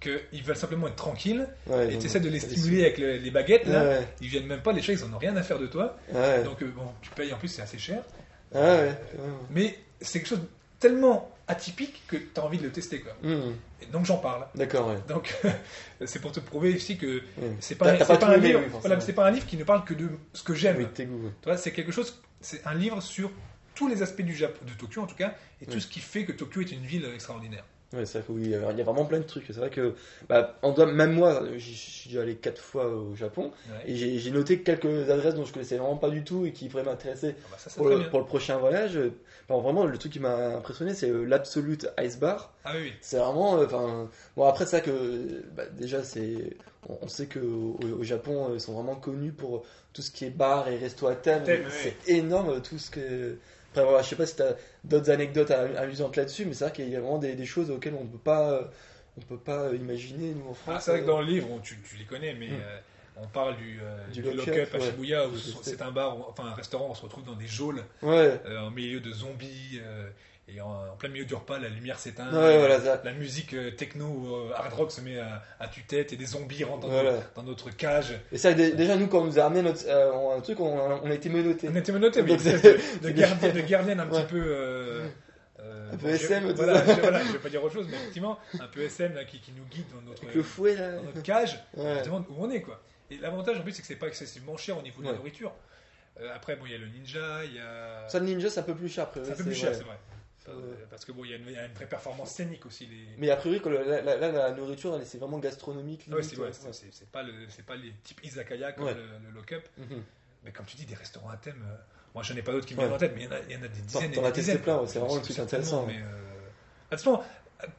qu'ils veulent simplement être tranquilles Ouais, et tu essaies de les stimuler avec le- les baguettes là. ouais, Ils viennent même pas, les chats ils en ont rien à faire de toi. ouais. Donc euh, bon, tu payes en plus, c'est assez cher. Ah. Mais c'est quelque chose de tellement atypique que tu as envie de le tester quoi. Hmm, Et donc j'en parle. D'accord, ouais. Donc [LAUGHS] c'est pour te prouver aussi que Ouais. c'est pas, un livre, voilà, c'est pas un livre qui ne parle que de ce que j'aime. Oui, c'est quelque chose, c'est un livre sur tous les aspects du Japon, de Tokyo en tout cas, et tout ce qui fait que Tokyo est une ville extraordinaire. Ouais, c'est vrai que oui, il y a vraiment plein de trucs. C'est vrai que, bah, même moi, j'y suis déjà allé quatre fois au Japon Ouais. et j'ai noté quelques adresses dont je connaissais vraiment pas du tout et qui pourraient m'intéresser Ah bah pour, le- bien. pour le prochain voyage. Enfin, vraiment, le truc qui m'a impressionné, c'est euh, l'Absolute Ice Bar. Ah oui. C'est vraiment, euh, enfin, bon après ça que, bah, déjà c'est, on, on sait que au, au Japon, euh, ils sont vraiment connus pour tout ce qui est bar et resto à thème. Thème, c'est énorme tout ce que. Après voilà, je sais pas si t'as d'autres anecdotes amusantes là-dessus, mais c'est vrai qu'il y a vraiment des, des choses auxquelles on peut pas, on peut pas imaginer nous en France. Ah, c'est vrai que dans le livre, on- tu, tu les connais, mais Mm. euh, on parle du, euh, Du du lock-up, à. Shibuya, où c'est un bar, enfin un restaurant, où on se retrouve dans des geôles, Ouais, euh, en milieu de zombies, euh, et en, en plein milieu du repas, la lumière s'éteint. ouais, voilà ça. La musique euh, techno euh, hard rock se met à, à tue-tête et des zombies rentrent dans, Voilà. nos- dans notre cage. Et dé- déjà nous quand on nous a amené notre, euh, un truc, on, a- on a été menottés. On était menottés, mais [LAUGHS] de, de, gardienne, de gardienne un Ouais. petit peu. Un peu bon, SM, je, voilà, ça. je, voilà, je vais pas dire autre chose, mais effectivement, un peu SM là, qui, qui nous guide dans notre, Avec le fouet là. dans notre cage. [LAUGHS] On se demande où on est, quoi. Et l'avantage en plus, c'est que c'est pas excessivement cher au niveau de la nourriture. Après, bon, il y a le ninja, il y a. Ça le ninja c'est un peu plus cher après. c'est un peu plus cher, c'est vrai. Euh, Parce que bon, il y, a une, il y a une vraie performance scénique aussi. Les... Mais a priori, que le- la nourriture, c'est vraiment gastronomique. Ah ouais, c'est ouais, pas, le- pas les types izakaya comme le, le lock-up. Mhm. Mais comme tu dis, des restaurants à thème. euh, moi, j'en ai pas d'autres qui me viennent en tête, mais il y en a, il y en a des dizaines. t'en as testé plein, c'est vraiment truc Certainement, intéressant. Mais, euh...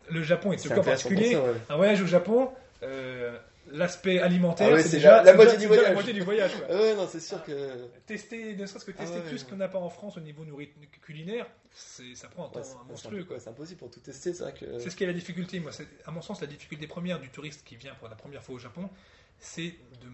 le Japon est C'est Tokyo en intéressant pour particulier. Un voyage au Japon, euh, l'aspect alimentaire, Ah ouais, c'est déjà la- moitié déjà- du déjà voyage. La moitié du voyage. quoi. Ah ouais, non, c'est sûr que. Tester, ne serait-ce que Ah tester ouais, tout ce qu'on n'a pas en France au niveau nourriture culinaire, c'est, ça prend un temps monstrueux. c'est impossible pour tout tester, c'est vrai que. C'est ce qui est la difficulté. Moi, à mon sens, la difficulté première du touriste qui vient pour la première fois au Japon, c'est de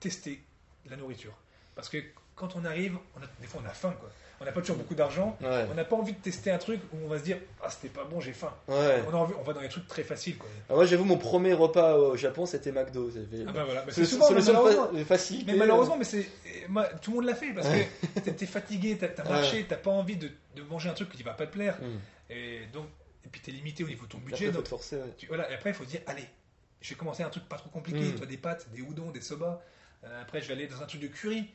tester la nourriture. Parce que quand on arrive, on a, des fois on a faim. Quoi. On n'a pas toujours beaucoup d'argent. Ouais, On n'a pas envie de tester un truc où on va se dire Ah, c'était pas bon, j'ai faim. ouais. On, a envie, on va dans les trucs très faciles. Quoi. Ah, moi, j'avoue, mon premier repas au Japon, c'était McDo. Ah bah voilà. C'est souvent, c'est le seul malheureusement, fa- facilité. Mais malheureusement, mais c'est, tout le monde l'a fait parce que t'es- fatigué, t'as, Ouais. marché, t'as pas envie de, de manger un truc qui va pas te plaire. Hum. Et donc, et puis t'es limité au niveau de ton Après, budget. faut donc te forcer. ouais. tu- voilà, et après, il faut dire, allez, je vais commencer un truc pas trop compliqué, Mm. toi, des pâtes, des udon, des soba. Euh, après, je vais aller dans un truc de curry,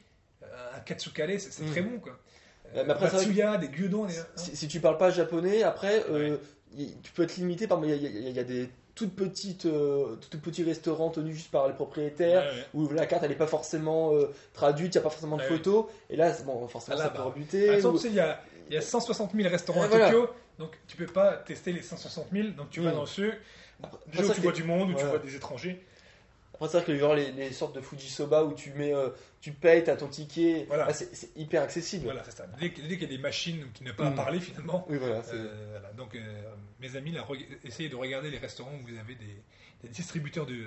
un katsukale, c'est c'est Mm. très bon, quoi. Mais après, des gyudon, des... Si, si tu parles pas japonais, après, euh, y- tu peux être limité par. Il y, a- y y des toutes petites, euh, tout petits restaurants tenus juste par les propriétaires. Ouais, ouais. où la carte elle est pas forcément euh, traduite, il n'y a pas forcément de Ouais, photos, et là bon, forcément Ah, là, ça peut bah, rebuter. Par exemple, ou- tu sais, il y a, il y a 160 000 restaurants à voilà. Tokyo, donc tu peux pas tester les 160 000, donc tu vas Mm. dans ceux Après, déjà où tu vois que- du monde, où tu vois des étrangers. Après, c'est vrai que genre les, les sortes de Fujisoba où tu mets, euh, tu payes, t'as ton ticket, Voilà. là, c'est hyper accessible. Voilà, c'est ça. Dès, qu'il y a des machines qui ne pas à Mm. parler finalement, Oui, voilà. c'est- Euh, voilà. Donc, euh, mes amis, là, essayez de regarder les restaurants où vous avez des, des distributeurs de,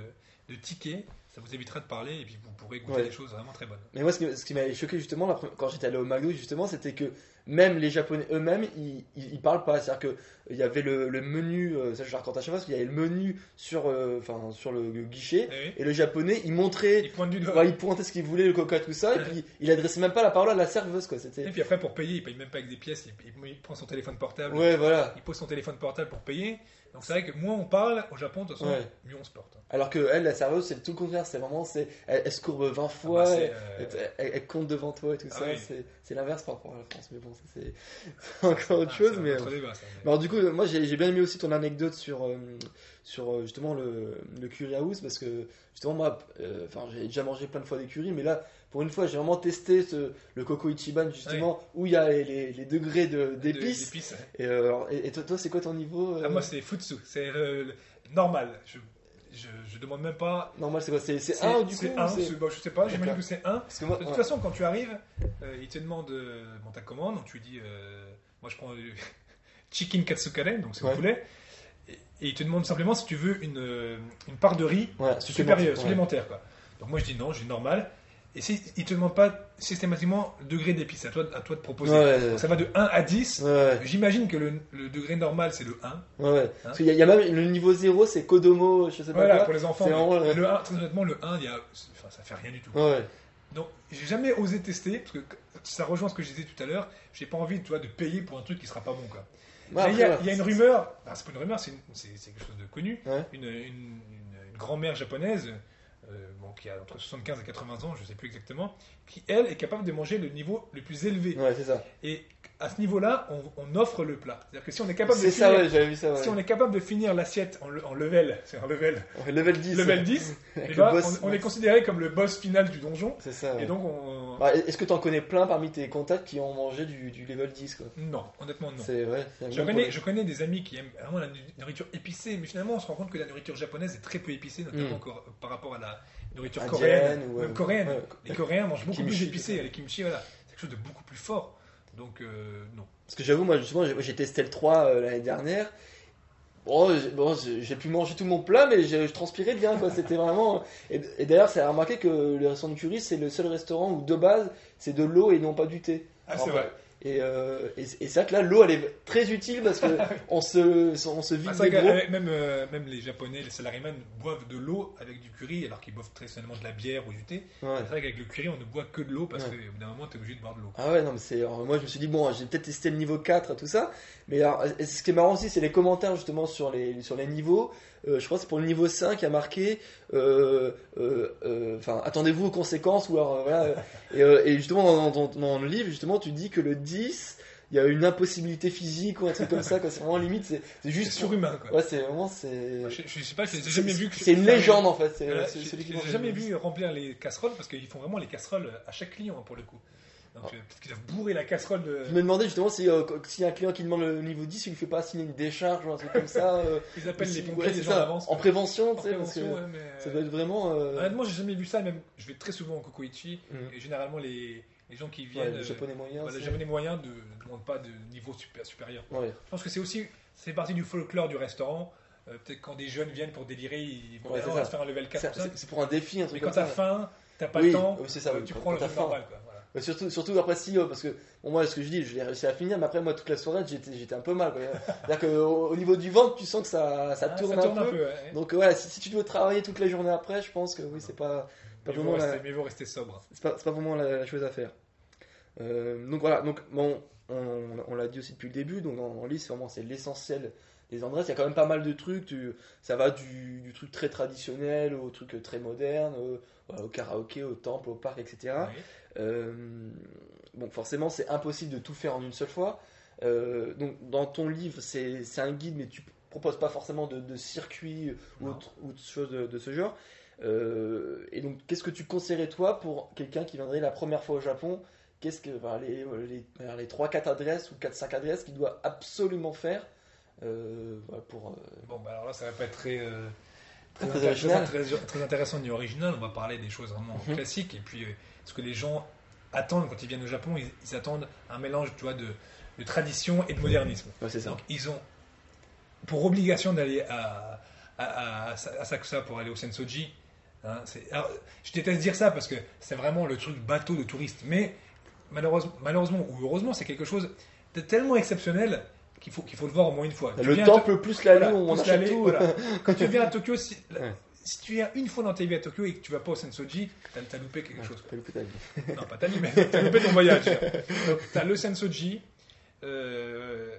de tickets. Ça vous évitera de parler et puis vous pourrez goûter Ouais. des choses vraiment très bonnes. Mais moi, ce qui, ce qui m'avait choqué justement quand j'étais allé au McDo, justement, c'était que même les Japonais eux-mêmes, ils, ils, ils parlent pas. C'est-à-dire qu'il y avait le, le menu, euh, ça je le raconte à chaque fois, parce qu'il y avait le menu sur, euh, sur le guichet, Eh oui. et le Japonais, il montrait, Il pointe du doigt. il pointait ce qu'il voulait, le coca, tout ça, et puis [LAUGHS] il adressait même pas la parole à la serveuse, quoi. Et puis après, pour payer, il paye même pas avec des pièces. Il, il- il prend son téléphone portable. Ouais, voilà. Il pose son téléphone portable pour payer. Donc c'est vrai que moins on parle au Japon, de toute façon, Ouais. mieux on se porte. Alors que elle, la serveuse, c'est tout le contraire. C'est vraiment, c'est, elle, elle se courbe 20 fois, Ah bah, c'est, elle, euh, elle- elle compte devant toi et tout Ah ça. oui. C'est, l'inverse par rapport à la France. Mais bon, [LAUGHS] c'est encore autre ah, chose. Mais, euh, débat, ça, mais- mais alors, du coup, moi, j'ai, bien aimé aussi ton anecdote sur, euh, sur euh, justement le, le curry house parce que justement, moi, enfin, j'ai déjà mangé plein de fois des currys, mais là, pour une fois, j'ai vraiment testé ce, le coco ichiban justement où il y a les, les- les degrés de, De- d'épices. d'épices. Et, euh, alors, et, et toi, toi, c'est quoi ton niveau euh, Ah, moi, c'est futsu, c'est le- le- normal. Je, je, je demande même pas. Normal, c'est quoi? C'est, c'est C'est 1 du coup c'est ou un, c'est- c'est- bon, je sais pas, j'imagine que c'est un. Parce que moi, De toute ouais. façon, quand tu arrives, euh, il te demande euh, bon, ta commande, donc tu lui dis euh, moi je prends du [LAUGHS] chicken katsukare, donc c'est Ouais. au poulet, et, et il te demande simplement si tu veux une, euh, une part de riz Ouais, supplémentaire. Quoi. Donc moi je dis non, dis normal. Et si, il te demande pas systématiquement le degré d'épices, à toi, à toi de proposer. Ouais, ouais, ça va de 1 à 10. ouais. J'imagine que le, le degré normal c'est le 1. Ouais, ouais. Parce y, a- y a même le niveau 0, c'est Kodomo, je sais pas Voilà, quoi. pour les enfants. vraiment le- Le 1, très honnêtement, le 1, il y a, enfin, ça fait rien du tout. Donc, j'ai jamais osé tester, parce que ça rejoint ce que je disais tout à l'heure, j'ai pas envie tu vois, de payer pour un truc qui sera pas bon. Quoi. Il y, a- y a une rumeur, enfin, c'est pas une rumeur, c'est quelque chose de connu, une, une- une- une grand-mère japonaise, euh, bon, qui a entre 75 et 80 ans, je sais plus exactement, qui elle est capable de manger le niveau le plus élevé. Ouais, c'est ça. Et à ce niveau-là, on, on offre le plat. C'est-à-dire que si on est capable de ça, finir, ouais, j'avais vu ça, ouais. si on est capable de finir l'assiette en, le- en level, c'est un level, Level 10. level ouais. 10, Avec [LAUGHS] eh ben, boss. on, on est considéré comme le boss final du donjon. C'est ça. Et donc on, Bah, Est-ce que t'en connais plein parmi tes contacts qui ont mangé du, du level 10, quoi? Non, honnêtement non. C'est un Je connais, je connais des amis qui aiment vraiment la nourriture épicée, mais finalement on se rend compte que la nourriture japonaise est très peu épicée, notamment Mm. encore par rapport à la nourriture Indienne coréenne. ou, même euh, coréenne. ouais. Les Coréens mangent beaucoup Kimchi, plus épicé, les kimchi, voilà. C'est quelque chose de beaucoup plus fort. Donc euh, non. Parce que j'avoue, moi, justement, j'ai j'ai testé le 3 euh, l'année dernière. Bon, j'ai- pu manger tout mon plat, mais je transpirais bien, quoi. C'était vraiment. Et, d'ailleurs, c'est à que le restaurant de Curie, c'est le seul restaurant où de base, c'est de l'eau et non pas du thé. Ah c'est vrai. Et, euh, et, et que là, l'eau, elle est très utile parce que [LAUGHS] on se, on se vide des gros. euh, même, euh, même les japonais, les salariés boivent de l'eau avec du curry alors qu'ils boivent traditionnellement de la bière ou du thé. Ouais. C'est vrai qu'avec le curry on ne boit que de l'eau parce Ouais. qu'au bout d'un moment tu es obligé de boire de l'eau. Ah ouais, non, mais c'est. moi, je me suis dit, bon, j'ai peut-être testé le niveau 4 et tout ça. Mais alors, ce qui est marrant aussi, c'est les commentaires justement sur les, sur les niveaux. Euh, je crois que c'est pour le niveau 5, il y a marqué. euh, euh, Enfin, attendez-vous aux conséquences. Ou alors, voilà. et, et justement, dans, dans- dans le livre, justement, tu dis que le 10, il y a une impossibilité physique ou un truc comme ça. quoi. C'est vraiment limite, c'est juste. surhumain quoi. Ouais, c'est vraiment. C'est Je, je sais pas, je les ai jamais vus. que- c'est une légende en fait. C'est Voilà, je, qui les ai jamais le 10. vu remplir les casseroles parce qu'ils font vraiment les casseroles à chaque client hein, pour le coup. Donc, Ah. parce qu'ils doivent bourrer la casserole de. Je me demandais justement si euh, s'il y a un client qui demande le niveau 10, il lui fait pas signer une décharge ou un truc comme ça. [LAUGHS] euh, Ils appellent les pompiers ouais, des gens d'avance. En prévention, En tu sais, parce que ouais, mais, ça doit être vraiment. euh, Honnêtement, j'ai jamais vu ça. Même, je vais très souvent au Kokoichi Mhm. et généralement les, les gens qui ouais, viennent, le euh, japonais moyen. bah, les japonais moyens ne demandent pas de niveau super, supérieur. Ouais. Je pense que c'est aussi, c'est partie du folklore du restaurant. Euh, Peut-être quand des jeunes viennent pour délirer, ils vont Ouais, se faire un level 4 C'est- ou 5. C'est c'est pour un défi, un Mais truc quand comme t'as faim, t'as pas le temps, euh, tu quand- prends le quand normal. Quoi. Mais surtout, surtout après si, parce que bon, moi, ce que je dis, je l'ai réussi à finir, mais après, moi, toute la soirée, j'étais j'étais un peu mal. C'est-à-dire qu'au au niveau du ventre, tu sens que ça, ça Ah, tourne, ça tourne un, peu. ouais. Donc, ouais, si, si tu dois travailler toute la journée après, je pense que oui, c'est pas, pas vraiment la, mais faut rester sobre. c'est pas, pas vraiment la, la chose à faire. Euh, donc voilà, donc bon, on, on l'a dit aussi depuis le début, donc en, en liste, vraiment, c'est l'essentiel des Andrés. Il y a quand même pas mal de trucs, tu- ça va du, du truc très traditionnel au truc très moderne, au, voilà, au karaoké, au temple, au parc, etc. Oui. Euh, bon, forcément, c'est impossible de tout faire en une seule fois. Euh, donc, dans ton livre, c'est un guide, mais tu proposes pas forcément de, de circuit ou autre, ou de choses de, de ce genre. Euh, et donc, qu'est-ce que tu conseillerais toi pour quelqu'un qui viendrait la première fois au Japon? Qu'est-ce que enfin, les, les, les 3-4 adresses ou 4-5 adresses qu'il doit absolument faire voilà, pour euh, Bon, bah alors là, ça va pas être très, euh, très, Très original. très- intéressant ni original. On va parler des choses vraiment Mhm. classiques. Et puis, euh, ce que les gens attendent quand ils viennent au Japon, ils, ils attendent un mélange, tu vois, de, de tradition et de modernisme. ouais, ça. Donc, ils ont pour obligation d'aller à, à, à, à Sakusa pour aller au Sensoji. hein, alors, je déteste dire ça parce que c'est vraiment le truc bateau de touriste. Mais malheureusement, malheureusement ou heureusement, c'est quelque chose de tellement exceptionnel qu'il faut, qu'il faut le voir au moins une fois. Tu Le temple plus la voilà, on plus achète tout. voilà. [LAUGHS] Quand tu viens à Tokyo, si, Ouais. si tu viens une fois dans ta vie à Tokyo et que tu vas pas au Sensoji, t'as as loupé quelque chose. Pas loupé ta vie. [LAUGHS] Non, pas ta vie, mais t'as loupé ton voyage. [LAUGHS] Donc, t'as le Sensoji. euh,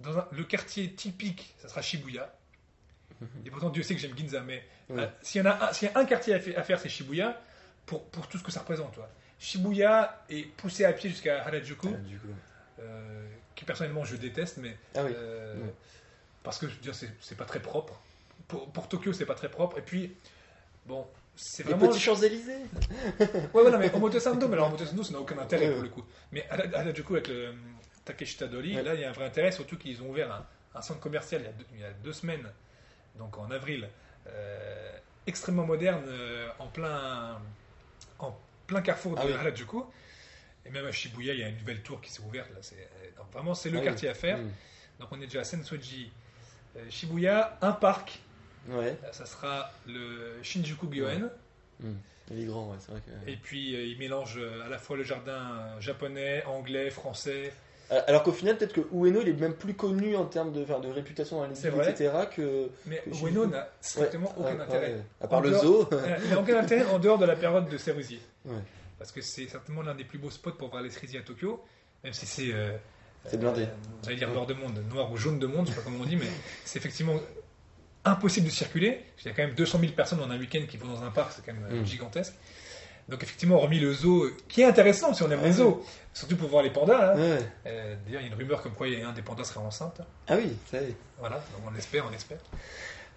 dans un- le quartier typique, ça sera Shibuya. Et pourtant, Dieu sait que j'aime Ginza, mais Ouais. euh, s'il y, en a un- s'il y a un quartier à, fa- à faire, c'est Shibuya, pour, pour tout ce que ça représente. toi. Shibuya est poussé à pied jusqu'à Harajuku, Ah, coup. euh, qui personnellement je déteste, mais Ah oui. euh, parce que je veux dire, c'est pas très propre. Pour, pour Tokyo, c'est pas très propre. Et puis, bon, c'est Les vraiment. petits Champs-Élysées [LAUGHS] Ouais, voilà, mais Omotesando, mais alors Omotesando, ça n'a aucun intérêt pour le coup. Mais du coup, avec le euh, Takeshita Dori, là, il y a un vrai intérêt, surtout qu'ils ont ouvert un, un centre commercial il y, a deux, il y a deux semaines, donc en avril, euh, extrêmement moderne, euh, en plein en plein carrefour de Ah oui. Harajuku. Et même à Shibuya, il y a une nouvelle tour qui s'est ouverte. Là, c'est, donc vraiment, c'est le Ah oui. quartier à faire. Mm. Donc on est déjà à Sensoji, euh, Shibuya, un parc. Ouais. Là, ça sera le Shinjuku Gyoen. Mm. Il est grand, ouais, c'est vrai que. Et puis euh, il mélange euh, à la fois le jardin euh, japonais, anglais, français. Alors qu'au final, peut-être que Ueno, il est même plus connu en termes de, réputation dans les villes, etc. que. Mais Que Ueno n'a strictement Ouais, aucun ouais, intérêt. ouais. À part En le dehors- zoo. [LAUGHS] Euh, il n'a aucun intérêt en dehors de la période de cerisier. Parce que c'est certainement l'un des plus beaux spots pour voir les cerisiers à Tokyo, même si c'est. euh, C'est blindé. euh, J'allais dire noir de monde, noir ou jaune de monde, je sais pas comment on dit, mais [LAUGHS] c'est effectivement impossible de circuler. Il y a quand même 200 000 personnes en un week-end qui vont dans un parc, c'est quand même euh, Mm. gigantesque. Donc effectivement, hormis le zoo, qui est intéressant si on aime les Ouais. zoos, surtout pour voir les pandas. hein. Euh, D'ailleurs, il y a une rumeur comme quoi il y a un des pandas serait enceinte. Ah oui, ça y est. Voilà, donc on espère, on espère.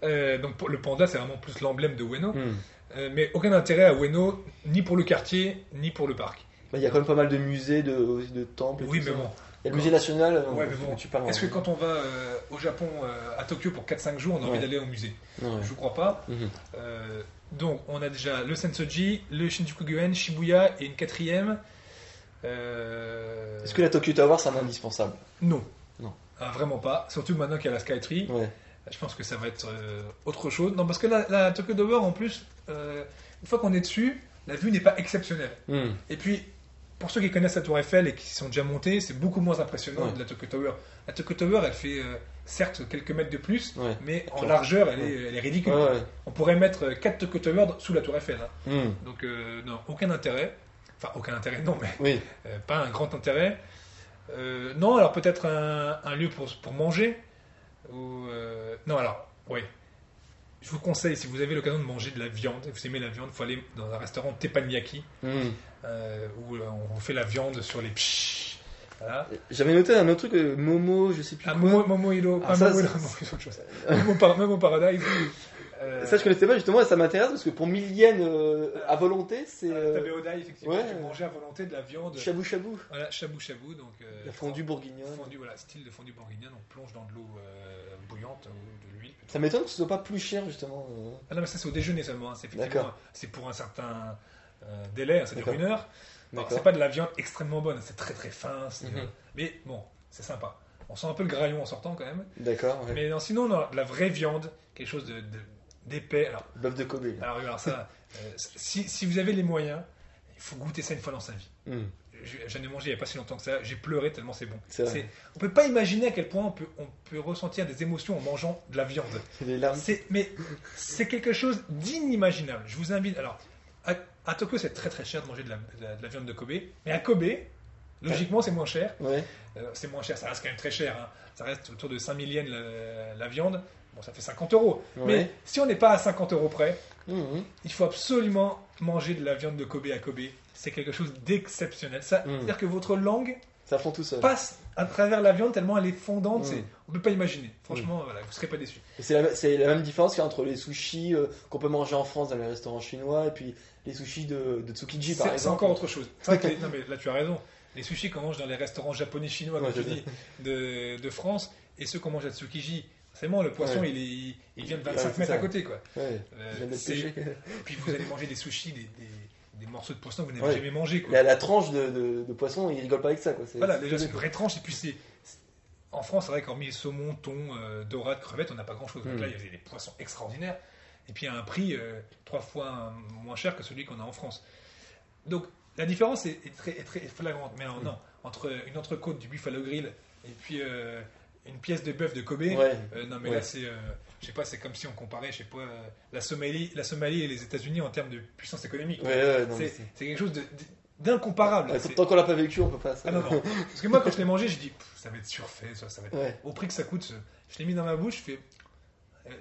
Euh, donc pour le panda, c'est vraiment plus l'emblème de Ueno. Mm. Euh, mais aucun intérêt à Ueno, ni pour le quartier, ni pour le parc. Bah, Il y a quand même pas mal de musées, de, temples. et Oui, tout mais ça. bon. Il y a le musée national. euh, Ouais, mais bon. Tu parles. Est-ce que quand on va euh, au Japon, euh, à Tokyo pour 4-5 jours, on a envie Ouais. d'aller au musée? Ouais. Je ne crois pas. Mhm. Euh, donc, on a déjà le Sensoji, le Shinjuku Gyoen, Shibuya et une quatrième. euh, Est-ce que la Tokyo Tower, c'est un indispensable? Non. Non. Ah, vraiment pas. Surtout maintenant qu'il y a la Skytree. Ouais. Je pense que ça va être euh, autre chose. Non, parce que la, la Tokyo Tower, en plus, euh, une fois qu'on est dessus, la vue n'est pas exceptionnelle. Mm. Et puis, pour ceux qui connaissent la Tour Eiffel et qui sont déjà montés, c'est beaucoup moins impressionnant Ouais. de la Tokyo Tower. La Tokyo Tower, elle fait euh, certes quelques mètres de plus, Ouais. mais en largeur, elle, Ouais. est, elle est ridicule. On pourrait mettre 4 Tokyo Tower sous la Tour Eiffel. hein. Mm. Donc, euh, non, aucun intérêt. Enfin, aucun intérêt, non, mais Oui. euh, pas un grand intérêt. Non, alors peut-être un, un lieu pour, pour manger. Ou, euh, non, alors, oui. Je vous conseille, si vous avez l'occasion de manger de la viande, et vous aimez la viande, il faut aller dans un restaurant Teppanyaki, Mm. euh, où euh, on fait la viande sur les psh. Voilà. J'avais noté un autre truc, Momo, je sais plus Ah, quoi. Momo, Momo Hilo, Ah, pas ça, Momo Hilo, Momo Paradise. Euh, Ça, je connaissais pas justement, et ça m'intéresse parce que pour 1000 yens euh, à volonté, c'est euh, Tabe Odai, effectivement, ouais. tu mangeais à volonté de la viande. shabu shabu, Voilà, shabu shabu, donc. euh, la fondue bourguignonne. Fondue, voilà, style de fondue bourguignonne, on plonge dans de l'eau euh, bouillante ou de l'huile. Ça m'étonne que ce soit pas plus cher justement. Ah non, mais ça c'est au déjeuner seulement, hein, c'est effectivement, c'est pour un certain délai, hein, ça dure une heure. C'est pas de la viande extrêmement bonne, c'est très très fin, Mhm. mais bon, c'est sympa. On sent un peu le graillon en sortant quand même. D'accord, ouais. Mais non, sinon, non, de la vraie viande, quelque chose de, de- d'épais. Alors, Bœuf de Kobe. alors, alors ça, euh, si, si vous avez les moyens, il faut goûter ça une fois dans sa vie. Mm. Je- J'en ai mangé il n'y a pas si longtemps que ça, j'ai pleuré tellement c'est bon. C'est vrai. C'est- On peut pas imaginer à quel point on peut, on peut ressentir des émotions en mangeant de la viande. [LAUGHS] C'est des mais c'est quelque chose d'inimaginable. Je vous invite. Alors, à, à Tokyo, c'est très très cher de manger de la, de la- de la viande de Kobe. Mais à Kobe, logiquement, c'est moins cher. Ouais. Euh, c'est moins cher, ça reste quand même très cher. hein. Ça reste autour de 5000 yens la, la viande. Bon, ça fait 50 euros. Ouais. Mais si on n'est pas à 50 euros près, Mhm. il faut absolument manger de la viande de Kobe à Kobe. C'est quelque chose d'exceptionnel. Ça, Mm. C'est-à-dire que votre langue Ça fond tout seul. passe à travers la viande tellement elle est fondante. C'est- On ne peut pas imaginer. Franchement, voilà, vous ne serez pas déçus. C'est la, même différence qu'il y a entre les sushis euh, qu'on peut manger en France dans les restaurants chinois et puis les sushis de, de Tsukiji par C'est c'est exemple. encore autre chose. [LAUGHS] C'est vrai que les- non, mais là, tu as raison. Les sushis qu'on mange dans les restaurants japonais, chinois, comme Ouais, tu je dis, de, de France, et ceux qu'on mange à Tsukiji, c'est bon, le poisson, Ouais. il, est, il vient de Ouais, 25 c'est mètres ça. à côté. Quoi. Ouais, Euh, puis vous allez manger des sushis, des, des- des morceaux de poisson que vous n'avez jamais mangé. Quoi. La, la tranche de, de, de poisson, ils rigolent pas avec ça. Quoi. Voilà, déjà, c'est une vraie tranche. Et puis, c'est. En France, c'est vrai qu'hormis saumon, thon, euh, dorade, crevettes, on n'a pas grand chose. Donc Mm. là, il y a des poissons extraordinaires. Et puis, à un prix euh, trois fois moins cher que celui qu'on a en France. Donc, la différence est, est très, est très flagrante. Mais alors, Mm. non, entre une entrecôte du buffalo grill et puis euh, une pièce de bœuf de Kobe. Ouais. Euh, non mais Ouais. là c'est, euh, je sais pas, c'est comme si on comparait, je sais pas, euh, la Somalie, la Somalie et les États-Unis en termes de puissance économique. Ouais, c'est, quelque chose d'incomparable. Tant qu'on l'a pas vécu, on peut pas. ça. Ah non non, parce que moi quand je l'ai mangé, dit Pff, ça va être surfait, ça, ça va être. Au prix que ça coûte, je l'ai mis dans ma bouche, je fais.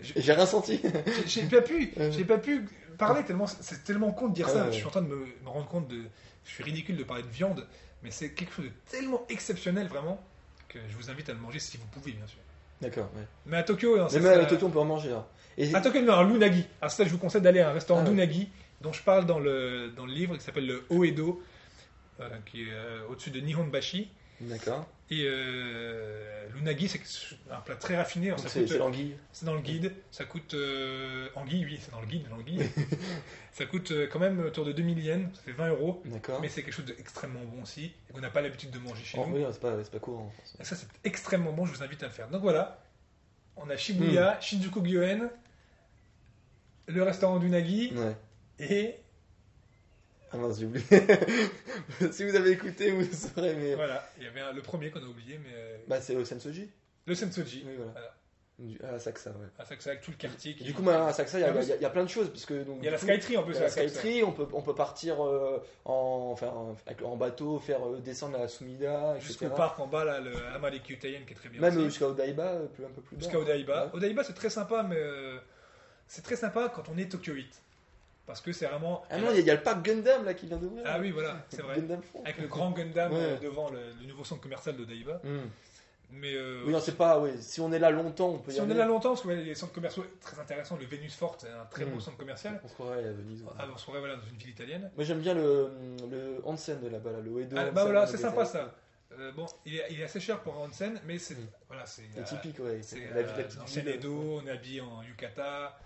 je- J'ai rien senti. j'ai- pas pu, j'ai pas pu parler tellement, c'est tellement con de dire ça. Je suis en train de me, me rendre compte de, je suis ridicule de parler de viande, mais c'est quelque chose de tellement exceptionnel vraiment je vous invite à le manger si vous pouvez bien sûr. D'accord, ouais. Mais à Tokyo, non, Mais ça, même à Tokyo, on peut en manger. hein. Et à Tokyo, non, un l'unagi. Alors ça, je vous conseille d'aller à un restaurant Ah ouais. d'unagi dont je parle dans le dans le livre qui s'appelle le Oedo, euh, qui est euh, au-dessus de Nihonbashi. D'accord. Et euh, l'unagi, c'est un plat très raffiné. Alors, ça C'est coûte- c'est l'anguille. C'est dans le guide. Ça coûte. Euh, anguille, oui, c'est dans le guide, l'anguille. [LAUGHS] ça coûte euh, quand même autour de 2000 yens, ça fait 20 euros. D'accord. Mais c'est quelque chose d'extrêmement bon aussi, et qu'on n'a pas l'habitude de manger chez Oh, nous. oui, c'est pas, c'est pas courant. Et ça, c'est extrêmement bon, je vous invite à le faire. Donc voilà, on a Shibuya, Hmm. Shinjuku Gyoen, le restaurant du Nagi, Ouais. et Ah mince, j'ai oublié. [LAUGHS] si vous avez écouté, vous saurez, mais. voilà, il y avait un- le premier qu'on a oublié, mais euh, Bah, c'est au Sensoji. le Sensoji. Oui, voilà. Voilà. Du- À Saxa, ouais. À Saxa, avec tout le quartier. Qui... du coup, maintenant, à Saxa, il y, a- Ah, il y a- il y a plein de choses. Parce que, donc, il y a du la coup, Skytree en plus. il y a la. Skytree, on peut, on peut partir euh, en, enfin, en, avec- en bateau, faire euh, descendre la Sumida, etc. Jusqu'au parc en bas, là, le Hamale Kyutayen qui est très bien. Même aussi. jusqu'à Odaiba, euh, plus- un peu plus bas. Jusqu'à Odaiba. Ouais. Odaiba, c'est très sympa, mais euh, c'est très sympa quand on est Tokyo 8. Parce que c'est vraiment. Ah non, il y, a- il y a le parc Gundam là qui vient d'ouvrir. Ah oui, voilà, c'est vrai. Gundam. Avec le grand Gundam Ouais. euh, devant le, le nouveau centre commercial d'Odaiba. Hmm. Mais euh, Oui, non, c'est pas. Si on est là longtemps, on peut y si on aller. est là longtemps, parce que ouais, les centres commerciaux très intéressants, le Venus Fort, c'est un très Mm. beau centre commercial. On se croirait à Venise. Ah, on se retrouve voilà, dans une ville italienne. Moi j'aime bien le, le onsen de là-bas, là, le Uedo. Ah, bah voilà, c'est sympa ça. Euh, bon, il est, il est assez cher pour un onsen, mais c'est Mm. voilà, c'est euh, typique, ouais. C'est la, la petite ville. Edo, on est habillé en yukata,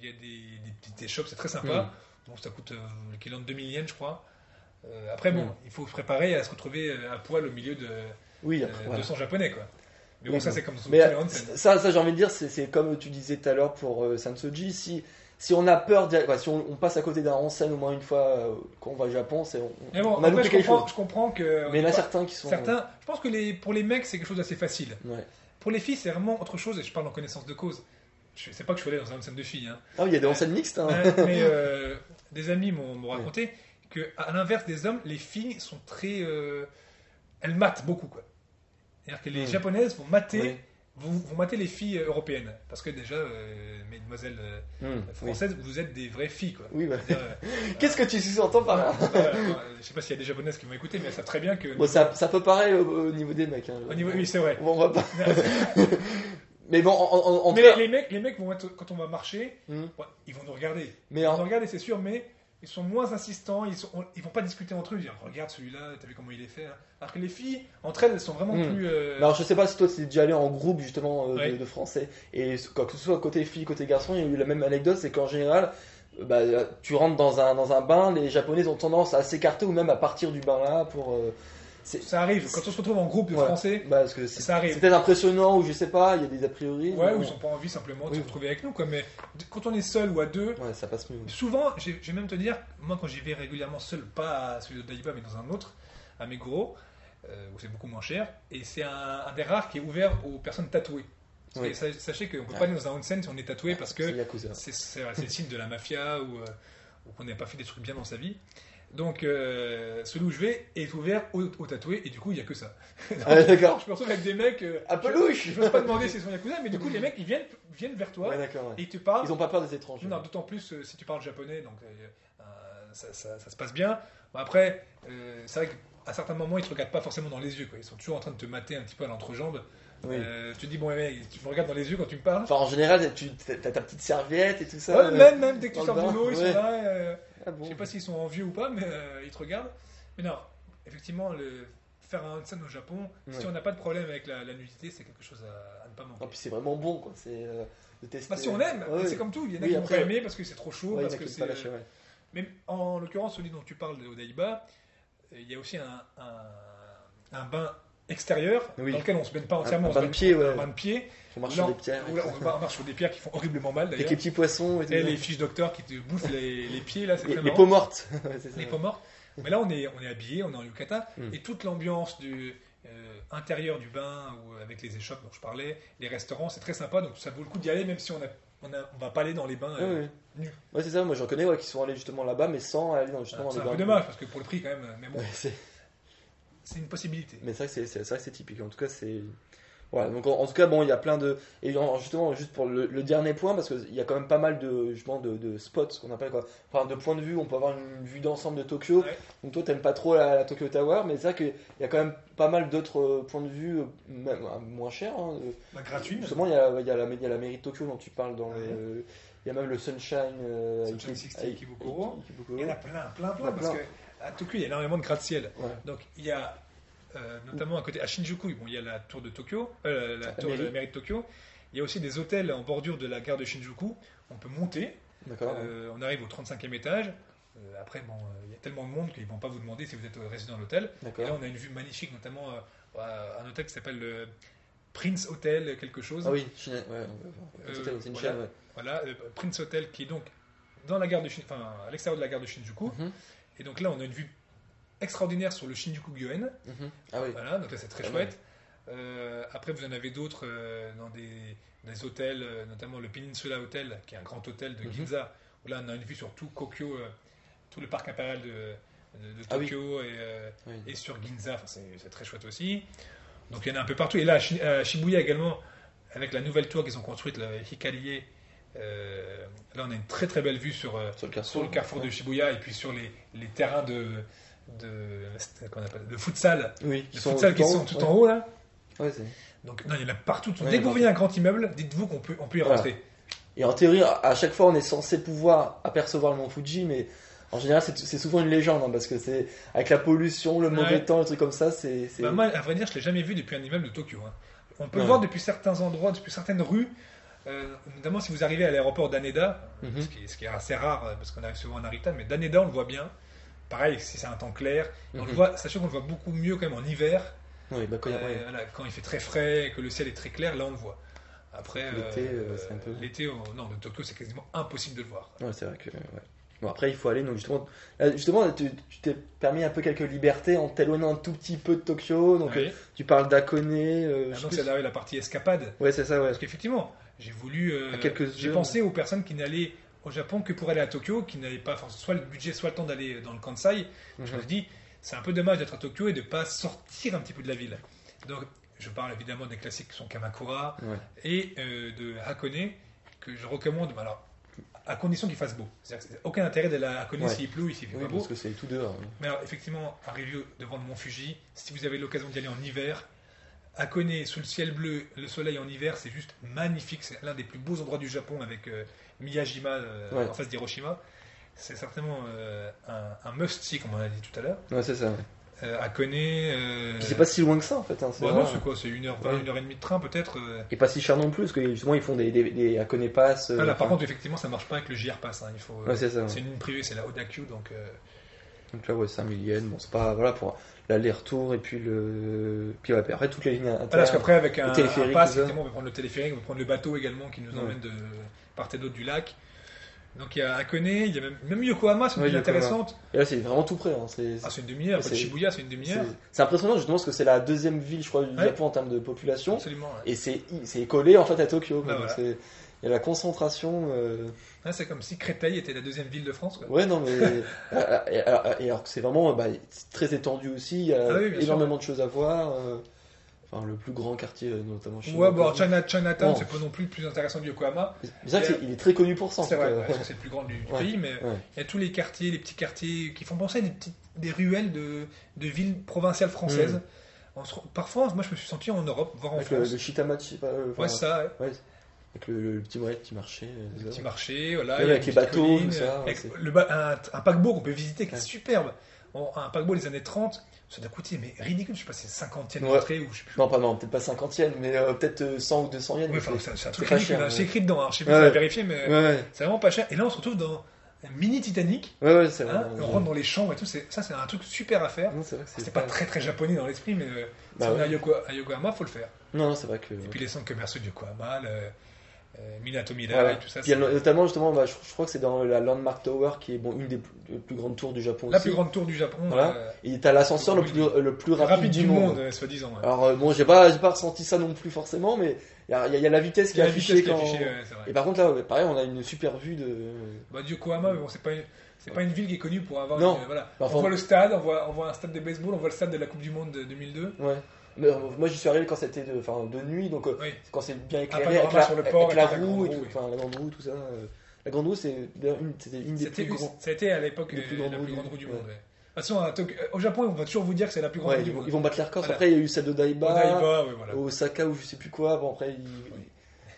il y a des, des petites shops, c'est très sympa. Donc ça coûte euh, l'équivalent de 2000 yens, je crois. Euh, après, bon, Mm. il faut se préparer à se retrouver euh, à poil au milieu de Oui, euh, après, voilà. 200 japonais, quoi. Mais bon, Oui, ça, c'est comme Mais euh, ça, ça j'ai envie de dire, c'est comme tu disais tout à l'heure pour euh, Sansoji. Si, si on a peur, enfin, si on, on passe à côté d'un onsen au moins une fois euh, quand on va au Japon, c'est on, Mais bon, on a après, je quelque comprends, chose. je comprends que. Mais il y en a certains qui sont. certains, je pense que les, pour les mecs, c'est quelque chose d'assez facile. Ouais. Pour les filles, c'est vraiment autre chose, et je parle en connaissance de cause. Je sais pas que je suis allé dans un onsen de filles, hein. Ah oui, il y a des onsen mixtes. Hein. mais euh, [LAUGHS] des amis m'ont m'ont raconté que, à l'inverse des hommes, les filles sont très. euh, elles matent beaucoup, quoi. C'est-à-dire que les Mm. japonaises vont mater, Oui. mater les filles euh, européennes. Parce que déjà, euh, mesdemoiselles euh, Hmm, oui. françaises, vous êtes des vraies filles, quoi. Oui, bah. [LAUGHS] Euh, Qu'est-ce que tu sous-entends par là je sais pas s'il y a des japonaises qui vont écouter, mais elles savent très bien que. Bon, ça, ça peut paraître au, au niveau des mecs. Hein. Au niveau, oui, c'est vrai. On va pas. [LAUGHS] Mais bon, en, en, en mais cas- les, mecs, les mecs vont être, quand on va marcher, Hmm. ils vont nous regarder. Mais Ils vont nous regarder, c'est sûr, mais ils sont moins insistants, ils, sont, on- ils vont pas discuter entre eux, dire regarde celui-là, t'as vu comment il est fait. hein. Alors que les filles, entre elles, elles sont vraiment Hmm. plus. euh, Alors je sais pas si toi tu es déjà allé en groupe justement euh, de- Ouais. de, français et quoi que ce soit côté fille côté garçon il y a eu la même anecdote c'est qu'en général euh, bah, tu rentres dans un, dans un bain les japonais ont tendance à s'écarter ou même à partir du bain là pour euh, Ça arrive, quand on se retrouve en groupe de Ouais. français, bah, parce que c'est ça arrive. c'est peut-être impressionnant ou je sais pas il y a des a priori Ouais, ou ils n'ont pas envie simplement de Oui. se retrouver avec nous. Quoi. Mais quand on est seul ou à deux, ouais ça passe mieux souvent, je vais même te dire, moi quand j'y vais régulièrement seul, pas à celui de Daiba, mais dans un autre, à Meguro, euh, où c'est beaucoup moins cher, et c'est un, un des rares qui est ouvert aux personnes tatouées. Oui. sachez qu'on ne peut Ouais. pas aller dans un onsen si on est tatoué parce que c'est le signe de la mafia ou, euh, ou qu'on n'a pas fait des trucs bien dans sa vie. Donc, euh, celui où je vais est ouvert aux, aux tatoués et du coup, il n'y a que ça. [LAUGHS] ah, d'accord Je me retrouve avec des mecs. euh, un peu louche Je ne pas demander s'ils sont yakuza, mais du coup, les mecs, ils viennent, viennent vers toi ouais d'accord ouais. et ils te parlent. ils ont pas peur des étrangers Non, d'autant plus euh, si tu parles japonais, donc euh, ça, ça- ça se passe bien. Bon, après, c'est vrai qu'à certains moments, ils te regardent pas forcément dans les yeux. Quoi. Ils sont toujours en train de te mater un petit peu à l'entrejambe. Oui. Euh, tu dis, bon, tu me regardes dans les yeux quand tu me parles. enfin en général tu as ta petite serviette et tout ça Ouais, euh, même, même dès que tu sors du boulot, ils ouais. sont là. euh, ah, bon. Je sais pas s'ils sont envieux ou pas, mais euh, ils te regardent. Mais non, effectivement, le, faire un onsen au Japon, si on n'a pas de problème avec la, la nudité, c'est quelque chose à, à ne pas manquer. Ah, puis c'est vraiment bon quoi c'est euh, de tester Bah, si on aime, c'est comme tout. Il y en a Oui, qui après, pas aimer parce que c'est trop chaud, parce que c'est. Mais en l'occurrence, celui dont tu parles Odaiba, euh, il y a aussi un, un, un bain extérieur Oui. dans lequel on se baigne pas entièrement. un on se bain de baigne- pied, ouais. Un bain de pied. Faut marcher Là, sur des pierres là, on, on marche sur des pierres qui font horriblement mal avec les petits poissons et Et les fiches docteurs qui te bouffent les, les pieds, là, c'est Les, les peaux mortes. [LAUGHS] Ouais, c'est ça. les peaux mortes. Mais là, on est, on est habillé, on est en yukata, Mm. et toute l'ambiance du, euh, intérieur du bain ou avec les échoppes dont je parlais, les restaurants, c'est très sympa, donc ça vaut le coup d'y aller même si on a, on, a- on va pas aller dans les bains. Euh, ouais. nus. Ouais, c'est ça, moi j'en connais ouais, qui sont allés justement là-bas, mais sans aller dans, justement c'est dans un les peu bains. dommage parce que pour le prix quand même, mais bon, Ouais, c'est- une possibilité. Mais c'est vrai que c'est- typique. En tout cas, c'est. Voilà, donc en, en tout cas, bon, il y a plein de. Et en- justement, juste pour le, le dernier point, parce qu'il y a quand même pas mal de, justement, de, de spots, qu'on appelle quoi. Enfin, de points de vue, on peut avoir une vue d'ensemble de Tokyo. Ouais. Donc toi, t'aimes pas trop la, la Tokyo Tower, mais c'est vrai qu'il y a quand même pas mal d'autres euh, points de vue, euh, même euh, moins chers. hein, Bah, gratuit. Justement, il y, a, il, y a la, il y a la mairie de Tokyo dont tu parles dans Ouais. le. Il y a même le Sunshine. euh, Sunshine Iki- 60 Iki- Ikebukuro. Il y en a plein, plein, plein, Il y en a parce plein. que à Tokyo, il y a énormément de gratte-ciel. Ouais. Donc, il y a euh, notamment à côté, à Shinjuku, bon, il y a la tour de Tokyo, euh, la La tour de la mairie de Tokyo. Il y a aussi des hôtels en bordure de la gare de Shinjuku. On peut monter. D'accord. Euh, on arrive au 35e étage. Euh, après, bon, il y a tellement de monde qu'ils ne vont pas vous demander si vous êtes résident à l'hôtel. Et là, on a une vue magnifique, notamment à un hôtel qui s'appelle le Prince Hotel, quelque chose. Ah oui, Chine- ouais, c'est une voilà. chaîne. Voilà, euh, Prince Hotel qui est donc dans la gare de Shin- enfin, à l'extérieur de la gare de Shinjuku. Mhm, Et donc là, on a une vue extraordinaire sur le Shinjuku Gyoen. mhm. Ah oui. Voilà, donc là, c'est très chouette. Euh, après, vous en avez d'autres euh, dans des, des hôtels, euh, notamment le Peninsula Hotel, qui est un grand hôtel de Mhm. Ginza, où là, on a une vue sur tout Kokyo, tout le parc impérial de, de- de Ah oui. Tokyo et, sur Ginza. Enfin, c'est très chouette aussi. Donc, il y en a un peu partout. Et là, à Shibuya également, avec la nouvelle tour qu'ils ont construite, le Hikarie, euh, là, on a une très très belle vue sur, euh, Sur le carrefour. sur le carrefour de Shibuya et puis sur les, les terrains de, de, qu'on appelle, de futsal. Oui, Les futsal qui sont tout ouais. en haut là. Ouais, Donc non, il y en a partout. Dès que vous voyez un grand immeuble, dites-vous qu'on peut, on peut y Voilà. rentrer. Et en théorie, à chaque fois, on est censé pouvoir apercevoir le mont Fuji, mais en général, c'est souvent une légende, hein, parce que c'est avec la pollution, le mauvais Ouais. temps, les trucs comme ça, c'est. c'est- Bah, moi, à vrai dire, je l'ai jamais vu depuis un immeuble de Tokyo. hein. On peut Ouais. le voir depuis certains endroits, depuis certaines rues, euh, notamment si vous arrivez à l'aéroport d'Aneda, Mhm. ce, qui est, ce qui est assez rare euh, parce qu'on arrive souvent à Narita, mais d'Aneda on le voit bien. Pareil, si c'est un temps clair, on le Mhm. voit, sachant qu'on le voit beaucoup mieux quand même en hiver, Oui, bah, quand il y a- Euh, voilà, quand il fait très frais, et que le ciel est très clair, là on le voit. Après, L'été, euh, euh, c'est un peu- l'été, au- non, de Tokyo, c'est quasiment impossible de le voir. Ouais, c'est vrai que. ouais. Bon, après, il faut aller. Donc, justement, justement tu t'es permis un peu quelques libertés en t'éloignant un tout petit peu de Tokyo. Donc, euh, Oui. tu parles d'Akone. euh, Ah, plus- c'est la partie escapade. Ouais, c'est ça, ouais. Parce qu'effectivement, j'ai voulu. euh, j'ai pensé aux personnes qui n'allaient au Japon que pour aller à Tokyo, qui n'avaient pas soit le budget, soit le temps d'aller dans le Kansai. Je me Mhm. suis dit, c'est un peu dommage d'être à Tokyo et de ne pas sortir un petit peu de la ville. Donc, je parle évidemment des classiques qui sont Kamakura Ouais. et euh, de Hakone, que je recommande, mais alors, à condition qu'il fasse beau. C'est-à-dire aucun intérêt d'aller à Hakone Ouais. s'il pleut, s'il fait Oui, pas beau. parce que c'est tout dehors. hein. Mais alors, effectivement, un review devant le Mont Fuji, si vous avez l'occasion d'y aller en hiver, Hakone, sous le ciel bleu, le soleil en hiver, c'est juste magnifique. C'est l'un des plus beaux endroits du Japon avec euh, Miyajima euh, Ouais. en face d'Hiroshima. C'est certainement euh, un, un must-see, comme on a dit tout à l'heure. Ouais, c'est ça. ouais. Hakone. C'est pas si loin que ça, en fait. hein, c'est Bah non, c'est quoi C'est 1h20, Ouais. 1h30 de train peut-être. Et pas si cher non plus, parce que justement, ils font des, des, des Akone Pass. Ah, là, par contre, effectivement, ça marche pas avec le JR Pass. hein, Il faut, Ouais, c'est ça. ouais. c'est une ligne privée, c'est la Odakyu, donc. Donc là, ouais, 5000 yens. Bon, c'est pas. Voilà, pour l'aller-retour et puis le. Puis ouais, après, toutes les lignes internes. parce qu'après, avec un, téléphérique, un pass, effectivement, on peut prendre le téléphérique, on peut prendre le bateau également qui nous Ouais. emmène de part et d'autre du lac. Donc il y a Hakone, il y a même, même Yokohama, c'est une Ouais, ville Yokohama. intéressante. Et là, c'est vraiment tout près. hein, C'est Ah, c'est une demi-heure, Shibuya, c'est une demi-heure. c'est impressionnant, justement, parce que c'est la deuxième ville, je crois, du. Japon en termes de population. Absolument. Et c'est collé, en fait, à Tokyo. Bah, voilà. A la concentration. euh, Ouais, c'est comme si Créteil était la deuxième ville de France. Quoi. Ouais, non, mais. [LAUGHS] euh, et alors, et alors que c'est vraiment bah, très étendu aussi, il y a Ah oui, bien sûr. énormément de choses à voir. euh, Enfin, le plus grand quartier, euh, notamment chez Ouais, bon, China, Chinatown, c'est pas non plus le plus intéressant de Yokohama. C'est vrai qu'il est très connu pour ça. C'est vrai, parce que c'est le plus grand du, du Ouais. pays, mais Ouais. il y a tous les quartiers, les petits quartiers qui font penser à des, petites, des ruelles de, de villes provinciales françaises. Mm. On se- parfois, moi je me suis senti en Europe, voire en Avec le, France. le Shitamachi, euh, enfin, ouais, ça, ouais. Avec le, le petit, ouais, petit marché. euh, Le petit marché, voilà. Avec les bateaux, tout ça, avec c'est- le ba- un, un paquebot qu'on peut visiter qui est superbe. Un paquebot des années 30, ça doit coûter mais ridicule, je sais pas, c'est 50 yens Ouais. d'entrée ou je sais plus. Non, pas, non, peut-être pas 50 yens, mais euh, peut-être euh, 100 ou 200 yens. Enfin, c'est- un truc ridicule, hein. c'est ouais. écrit dedans, hein. je sais Ouais, si ouais. vérifier, mais c'est vraiment pas cher. Et là, on se retrouve dans un mini Titanic, ouais, ouais, c'est hein, vrai. on rentre dans les chambres et tout, ça c'est un truc super à faire. C'est pas très très japonais dans l'esprit, mais euh, Bah si on est à, Yoko- à Yokohama, faut le faire. Non, non, c'est vrai que. Et puis les centres commerciaux de Yokohama, le, euh, Minato Voilà. et tout ça. Puis notamment justement, bah, je, je crois que c'est dans la Landmark Tower qui est bon une des plus, des plus grandes tours du Japon la aussi. plus grande tour du Japon. Voilà. euh, Et t'as l'ascenseur le plus le plus rapide, rapide du monde, euh, soi-disant. ouais. Alors euh, bon, j'ai pas pas ressenti ça non plus forcément, mais il y a, y y la vitesse qui est affichée qui est ouais. Et par contre là, pareil, on a une super vue de. Bah, du Yokohama, mais bon, c'est pas, une- c'est pas une ville qui est connue pour avoir. Non. une- voilà. Enfin, on voit le stade, on voit, on voit un stade de baseball, on voit le stade de la Coupe du Monde de 2002. Ouais. Euh, moi j'y suis arrivé quand c'était de, nuit, donc euh, Oui. quand c'est bien éclairé, avec la, sur le port, avec la avec la roue, et grande tout, roue, la grande roue, tout ça. euh, la grande roue, c'est une, c'était une des C'était, plus grandes. été à l'époque la plus grande roue du monde. ouais. De toute façon, au Japon, on va toujours vous dire que c'est la plus grande Ouais, roue du ils, monde. ils vont battre les records. Voilà. Après, il y a eu celle de Daiba, Odaiba, oui, voilà. Osaka ou je sais plus quoi. Bon, après,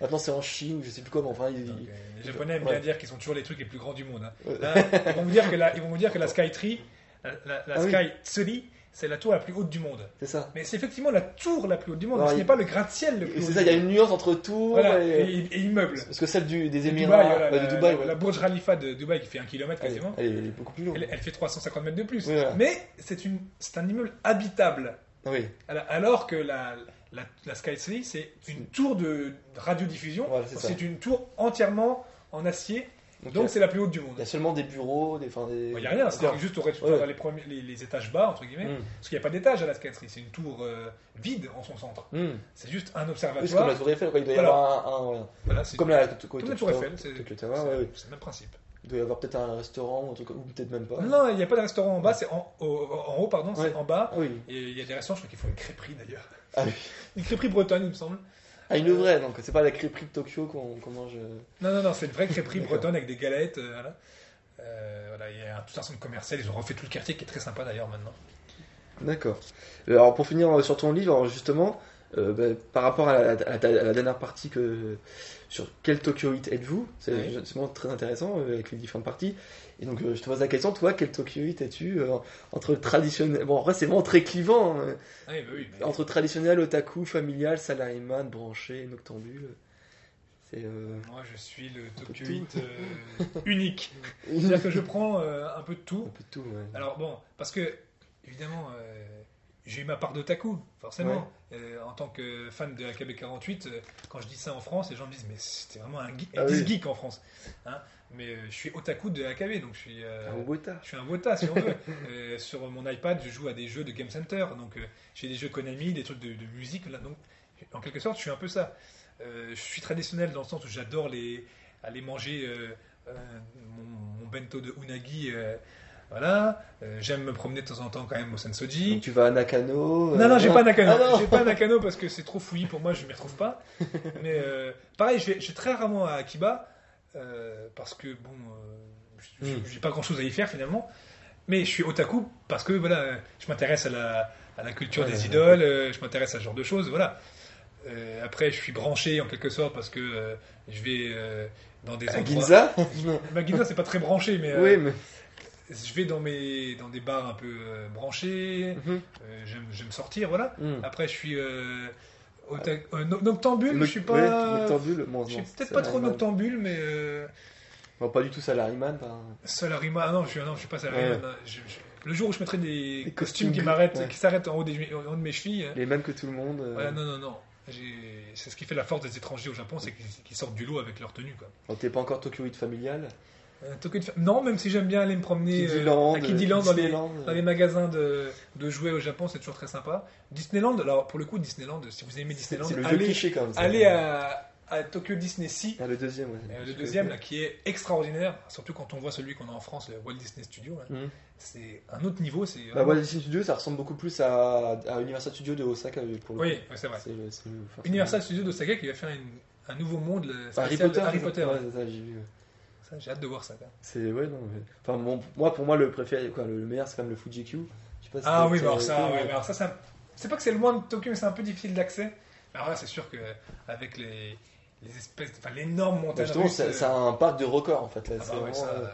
maintenant c'est en Chine ou je sais plus quoi. Mais enfin, Donc, euh, les Japonais aiment bien dire qu'ils sont toujours les trucs les plus grands du monde. hein. Là, ils vont vous dire que la, ils vont vous dire que la Sky Tree, la, Ah. Sky Tsuri, c'est la tour la plus haute du monde. c'est ça. Mais c'est effectivement la tour la plus haute du monde. Alors, ce il- n'est pas le gratte-ciel le plus haut. c'est ça, il y a une nuance entre. Voilà, et- et, et immeuble. Parce que celle du, des De Émirats, Dubaï, voilà, bah, la, de Dubaï, la- ouais. la Burj Khalifa de Dubaï qui fait un kilomètre quasiment. elle est beaucoup plus longue. Elle, elle fait 350 mètres de plus. Oui, voilà. Mais c'est une, c'est un immeuble habitable. Oui, Alors- que la, la, la Sky Tree, c'est une tour de radiodiffusion. C'est une tour entièrement en acier. Donc, a- c'est la plus haute du monde. il y a seulement des bureaux, des. Enfin, des... Il n'y a rien, c'est juste au rez-de-chaussée, Ouais. les, premiers, les, les étages bas, entre guillemets. Hmm. Parce qu'il n'y a pas d'étage à la Tree, c'est une tour euh, vide en son centre. Hmm. C'est juste un Oui, c'est comme observatoire. la Tour Eiffel, quoi. il doit y Voilà. avoir un. un- voilà. Voilà, c'est Comme la comme la Tour Eiffel. C'est le même principe. Il doit y avoir peut-être un restaurant ou peut-être même pas. Non, il n'y a pas de restaurant en bas, c'est en, au- en haut, pardon, c'est en bas. Oui. Et il y a des restaurants, je crois qu'ils font une crêperie d'ailleurs. Ah oui. [LAUGHS] Une crêperie bretonne, il me semble. Ah, une vraie, donc c'est pas la crêperie de Tokyo qu'on mange. euh. Non, non, non, c'est une vraie crêperie bretonne avec des galettes. euh, voilà. Euh, voilà, il y a tout un centre commercial, ils ont refait tout le quartier qui est très sympa d'ailleurs maintenant. D'accord. Euh, Alors pour finir euh, sur ton livre, justement, euh, bah, par rapport à la, à la- à la dernière partie que sur quel Tokyoite êtes-vous, c'est Oui. justement très intéressant euh, avec les différentes parties. Et donc euh, je te pose la question, toi, quel Tokyoite es-tu euh, entre traditionnel, bon en vrai c'est vraiment très clivant, hein, Ah bah oui. mais- entre traditionnel, otaku, familial, salariman, branché, noctambule. Moi, je suis le euh, [LAUGHS] unique. C'est-à-dire que je prends un peu de tout. un peu de tout. Ouais. Alors bon, parce que évidemment, j'ai eu ma part d'otaku, forcément. Euh, en tant que fan de AKB 48, euh, quand je dis ça en France, les gens me disent mais c'était vraiment un geek, Ah oui. geek en France. Hein mais euh, je suis otaku de AKB, donc je suis. euh, Un Wota. je suis un Wota si on veut. [LAUGHS] Sur mon iPad, je joue à des jeux de Game Center, donc j'ai des jeux Konami, des trucs de, de musique. Là, donc, en quelque sorte, je suis un peu ça. Je suis traditionnel dans le sens où j'adore les, aller manger mon, mon bento de unagi. Euh, voilà. Euh, J'aime me promener de temps en temps quand même au Sensoji. Donc tu vas à Nakano. Non, non, j'ai pas Nakano. Ah, j'ai pas Nakano parce que c'est trop fouillis pour moi, je m'y retrouve pas. [LAUGHS] Mais euh, pareil, je vais, je vais très rarement à Akiba euh, parce que bon, euh, Hmm. j'ai pas grand chose à y faire finalement. Mais je suis otaku parce que voilà, je m'intéresse à la, à la culture Ouais, des ouais, idoles, euh, je m'intéresse à ce genre de choses, voilà. Euh, après, je suis branché en quelque sorte parce que euh, je vais euh, dans des À endroits. Ginza [LAUGHS] Bah, Ginza, c'est pas très branché, mais euh, Oui, mais. Je vais dans mes dans des bars un peu euh, branchés. Mhm. euh, j'aime j'aime sortir, voilà. Hmm. Après, je suis euh, euh, no- noctambule, Noc- je suis ouais, pas. noctambule, bon, je suis non, peut-être pas trop noctambule, mais Bon, pas du tout salariman. Enfin, salariman. Ah non, je suis, ah non, je suis pas. Ouais. non, je- je- le jour où je mettrai des, Des costumes, costumes qui gris, m'arrêtent, ouais. qui s'arrêtent en haut, des, en haut de mes chevilles. hein. les mêmes que tout le monde. Voilà, non, non, non. C'est ce qui fait la force des étrangers au Japon, c'est qu'ils sortent du lot avec leur tenue. Quoi. bon, T'es pas encore Tokyoite familial? Tokyo de fa- Non, même si j'aime bien aller me promener euh, à Kidiland dans les, Disneyland, dans les euh, magasins de, de jouets au Japon, c'est toujours très sympa. Disneyland, alors pour le coup, Disneyland, si vous aimez Disneyland, c'est le vieux allez, cliché quand même. ça. allez à, à Tokyo Disney Sea. Ah, le deuxième, ouais. Euh, le deuxième, là, qui est extraordinaire, surtout quand on voit celui qu'on a en France, le Walt Disney Studio. là. Mhm. C'est un autre niveau. C'est Bah, Walt Disney Studios, ça ressemble beaucoup plus à, à Universal Studios de Osaka pour le Oui, ouais, c'est vrai. C'est le- c'est le- enfin, c'est Universal Studios d'Osaka qui va faire une- un nouveau monde. le Harry Potter. de Harry Potter. ça ouais. Ouais, c'est ça, j'ai vu. Ça, J'ai hâte de voir ça. C'est ouais non. mais- Enfin moi pour moi le préféré quoi, le, le meilleur c'est quand même le Fuji Q. Je sais pas si Ah oui, mais alors ça, ouais, mais alors ça, c'est un- c'est pas que c'est loin de Tokyo, mais c'est un peu difficile d'accès. Alors là, c'est sûr que avec les, les espèces, enfin l'énorme montagne justement, c'est euh, c'est un parc de record en fait là. ah c'est bah ouais, vraiment, ça- euh,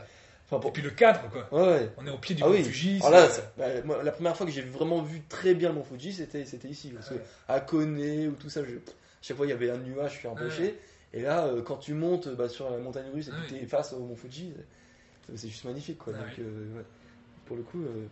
enfin, Et puis le cadre, quoi. Ouais, ouais. On est au pied du Ah oui. Fuji. Alors là, bah, moi, la première fois que j'ai vraiment vu très bien le mont Fuji, c'était c'était ici. Parce Ouais. que à Kone ou tout ça, je, chaque fois il y avait un nuage, je suis empêché. Et là, euh, quand tu montes bah, sur la montagne russe et que Ouais. tu es face au mont Fuji, c'est- juste magnifique quoi. Ah donc, oui. euh, ouais. pour le coup. euh,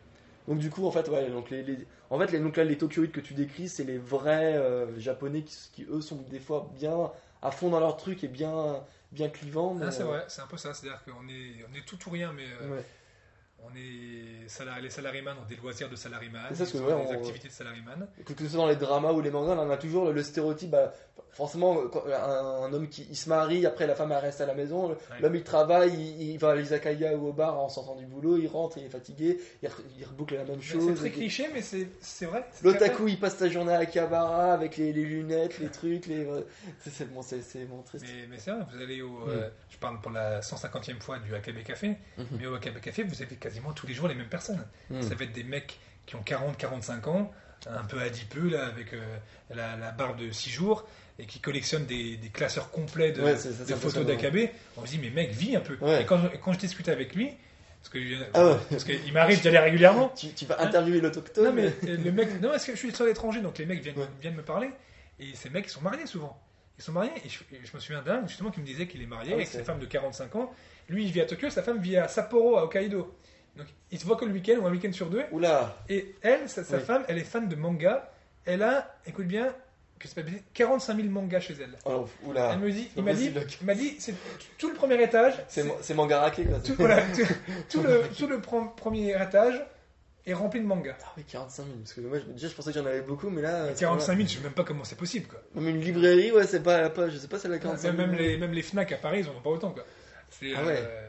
Donc du coup, en fait, ouais, donc les, les- en fait, les, donc là, les Tokyoïdes que tu décris, c'est les vrais japonais qui, qui, eux sont des fois bien à fond dans leur truc et bien, bien clivant. mais, Ah, c'est vrai, c'est un peu ça. C'est-à-dire qu'on est, on est tout ou rien, mais ouais. On est salari- les salariés ont des loisirs de ont des on- activités de salariés Que, que ce soit dans les dramas ou les mangas, on a toujours le, le stéréotype. bah, forcément, un, un homme qui il se marie, après la femme elle reste à la maison, l'homme il travaille, il, il va à l'izakaya ou au bar en sortant du boulot, il rentre, il est fatigué, il, re- il reboucle la même chose. C'est très cliché, mais c'est vrai. L'otaku il passe sa journée à Akihabara avec les, les lunettes, les trucs, les. [LAUGHS] C'est c'est bon, c'est bon, triste. Mais, mais c'est vrai, vous allez au. euh, je parle pour la 150e fois du Akabe Café, Mhm. mais au Akabe Café, vous avez quasiment tous les jours les mêmes personnes. Mhm. Ça va être des mecs qui ont 40-45 ans, un peu adipeux, là, avec euh, la, la barbe de 6 jours, et qui collectionnent des, des classeurs complets de, Ouais, photos d'Akabe. On se dit, mais mec, vis un peu. Ouais. Et quand, je- quand je discute avec lui, parce que Ah ouais. parce qu'il m'arrive d'y aller régulièrement. [LAUGHS] Tu, tu vas interviewer l'autochtone Non, mais euh, le mec, non, parce que je suis sur l'étranger, donc les mecs viennent, Ouais. viennent me parler, et ces mecs, ils sont mariés souvent. Ils sont mariés, et je, et je me souviens d'un, justement, qui me disait qu'il est marié Ah avec sa femme de 45 ans. Lui, il vit à Tokyo, sa femme vit à Sapporo, à Hokkaido. Donc, ils se voient que le week-end, ou un week-end sur deux. Oula Et elle, sa, sa Oui. femme, elle est fan de manga. Elle a, écoute bien, que c'est pas possible, 45 000 mangas chez elle. oh, Oula Elle me dit, il m'a dit, il m'a dit, c'est tout le premier étage. C'est mangarake quoi. tout, voilà, tout, tout le, tout le pre- premier étage est rempli de mangas. Ah oui, 45 000. Parce que moi, déjà, je pensais que j'en avais beaucoup, mais là. c'est 45 000, je sais même pas comment c'est possible, quoi. Même une librairie, ouais, c'est pas, pas. Je sais pas, c'est la 45 Même, 000. même les, même les Fnac à Paris, ils en ont pas autant, quoi. Ah ouais. euh,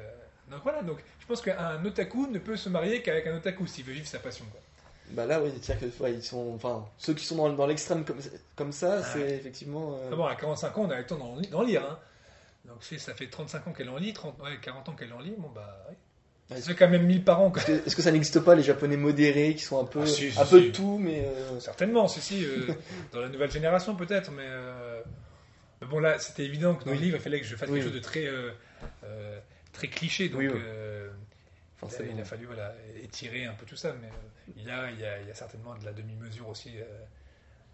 donc voilà, donc je pense qu'un otaku ne peut se marier qu'avec un otaku s'il veut vivre sa passion, quoi. Bah là, oui, c'est-à-dire que ouais, ils sont. Enfin, ceux qui sont dans, dans l'extrême comme, comme ça, Ah c'est ouais. effectivement. euh, Ah bon, à 45 ans, on a le temps d'en, lire, hein. Donc si ça fait 35 ans qu'elle en lit, 30, ouais, 40 ans qu'elle en lit, bon bah, oui. Ça fait quand même 1000 par an. Est-ce que, ça n'existe pas les japonais modérés qui sont un peu, Ah, si, si, un peu de tout, mais. euh, Certainement, si, si, euh, [LAUGHS] dans la nouvelle génération peut-être, mais, euh, mais bon là, c'était évident que dans Oui. les livres, il fallait que je fasse Oui. quelque chose de très, très cliché, donc Oui, oui. euh, forcément. il a fallu voilà, étirer un peu tout ça, mais euh, il, y a, il, y a, il y a certainement de la demi-mesure aussi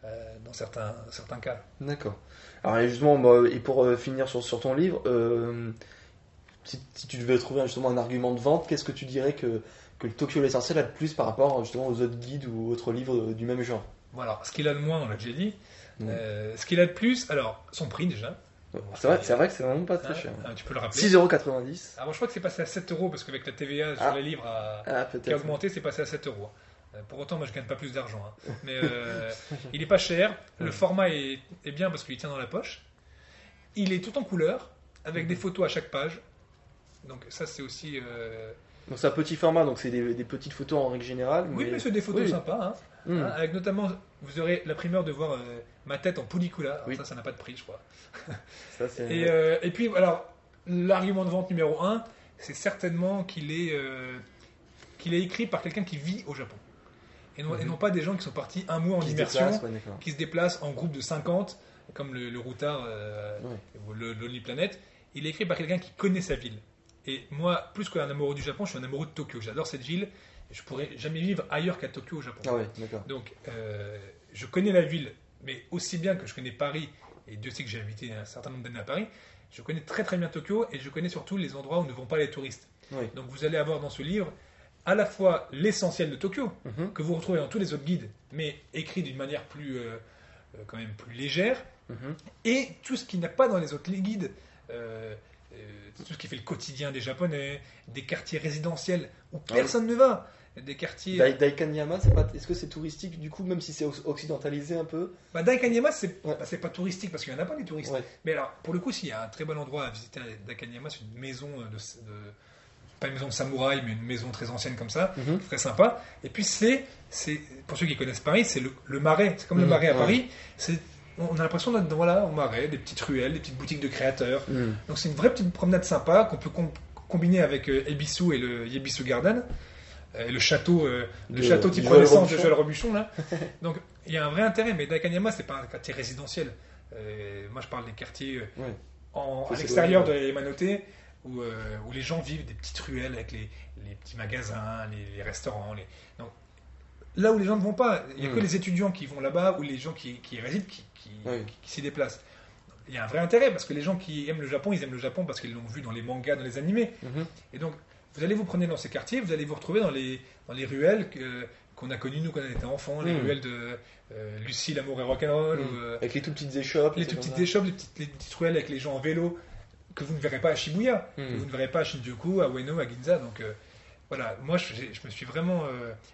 euh, dans certains, certains cas. D'accord. Alors et justement, bah, et pour finir sur, sur ton livre, si, si tu devais trouver justement un argument de vente, qu'est-ce que tu dirais que, que le Tokyo l'essentiel a de plus par rapport justement aux autres guides ou autres livres du même genre? Bon, alors, ce qu'il a de moins, on l'a déjà dit. Ce qu'il a de plus, alors, son prix déjà. C'est vrai, que c'est vraiment pas très Hein, cher. hein, tu peux le rappeler. 6,90€. Alors, je crois que c'est passé à 7 euros parce qu'avec la TVA sur Ah. les livres Ah, qui a augmenté, c'est passé à 7 euros. Euh, Pour autant, moi, je gagne pas plus d'argent. hein. Mais euh, il est pas cher. Le [LAUGHS] format est, est bien parce qu'il tient dans la poche. Il est tout en couleur, avec des photos à chaque page. Donc ça, c'est aussi... euh, Donc c'est un petit format, donc c'est des, des petites photos en règle générale. Oui, mais c'est des photos oui. sympas. hein. Hmm. Hein, avec notamment, vous aurez la primeur de voir euh, ma tête en pellicula. Oui. Ça, ça n'a pas de prix, je crois. Ça, c'est- [LAUGHS] Et, euh, et puis, alors, l'argument de vente numéro un, c'est certainement qu'il est, euh, qu'il est écrit par quelqu'un qui vit au Japon. Et non, et Mhm. non pas des gens qui sont partis un mois en qui immersion, ouais, qui se déplacent en groupe de 50, comme le, le routard euh, Ouais. le Lonely Planet. Il est écrit par quelqu'un qui connaît sa ville. Et moi, plus qu'un amoureux du Japon, je suis un amoureux de Tokyo. J'adore cette ville. Je pourrais jamais vivre ailleurs qu'à Tokyo au Japon. Ah ouais. Donc, euh, je connais la ville, mais aussi bien que je connais Paris, et Dieu sait que j'ai habité un certain nombre d'années à Paris, je connais très très bien Tokyo et je connais surtout les endroits où ne vont pas les touristes. Oui. Donc, vous allez avoir dans ce livre à la fois l'essentiel de Tokyo, Mhm, que vous retrouvez dans tous les autres guides, mais écrit d'une manière plus, euh, euh, quand même plus légère, mhm. et tout ce qui n'a pas dans les autres guides. euh, euh, tout ce qui fait le quotidien des Japonais, des quartiers résidentiels où Ah oui. personne ne va, des quartiers. Daikanyama, c'est pas... est-ce que c'est touristique du coup, même si c'est oc- occidentalisé un peu? Bah, Daikanyama, c'est Ouais. bah, pas touristique parce qu'il n'y en a pas des touristes. Ouais. Mais alors, pour le coup, s'il y a un très bon endroit à visiter à Daikanyama, c'est une maison de, de- Pas une maison de samouraï, mais une maison très ancienne comme ça, Mhm. très sympa. Et puis, c'est. Pour ceux qui connaissent Paris, c'est le, le marais. C'est comme le Mhm, marais à. Paris. C'est. On a l'impression d'être voilà, au marais, des petites ruelles, des petites boutiques de créateurs. Hmm. Donc c'est une vraie petite promenade sympa qu'on peut com- combiner avec euh, Ebisu et le Yebisu Garden. Euh, le château, euh, le De- château type Renaissance de. Joël Robuchon là. [LAUGHS] Donc il y a un vrai intérêt, mais Daikanyama c'est pas un quartier résidentiel. Euh, moi je parle des quartiers Ouais. en, à l'extérieur de Yamanote où, euh, où les gens vivent des petites ruelles avec les, les petits magasins, les, les restaurants. Les... Donc, là où les gens ne vont pas, il n'y a que Mm. les étudiants qui vont là-bas ou les gens qui, qui y résident qui, qui, Oui. qui- qui s'y déplacent. Il y a un vrai intérêt parce que les gens qui aiment le Japon, ils aiment le Japon parce qu'ils l'ont vu dans les mangas, dans les animés. Mhm. Et donc, vous allez vous promener dans ces quartiers, vous allez vous retrouver dans les, dans les ruelles que- qu'on a connues nous quand on était enfants, les Mm. ruelles de euh, Lucie, l'amour et rock'n'roll, Mm. ou euh, Avec les tout petites échoppes. les tout petites échoppes, les petites, les petites ruelles avec les gens en vélo que vous ne verrez pas à Shibuya, que vous ne verrez pas à Shinjuku, à Ueno, à Ginza. Donc euh, voilà, moi je, je me suis vraiment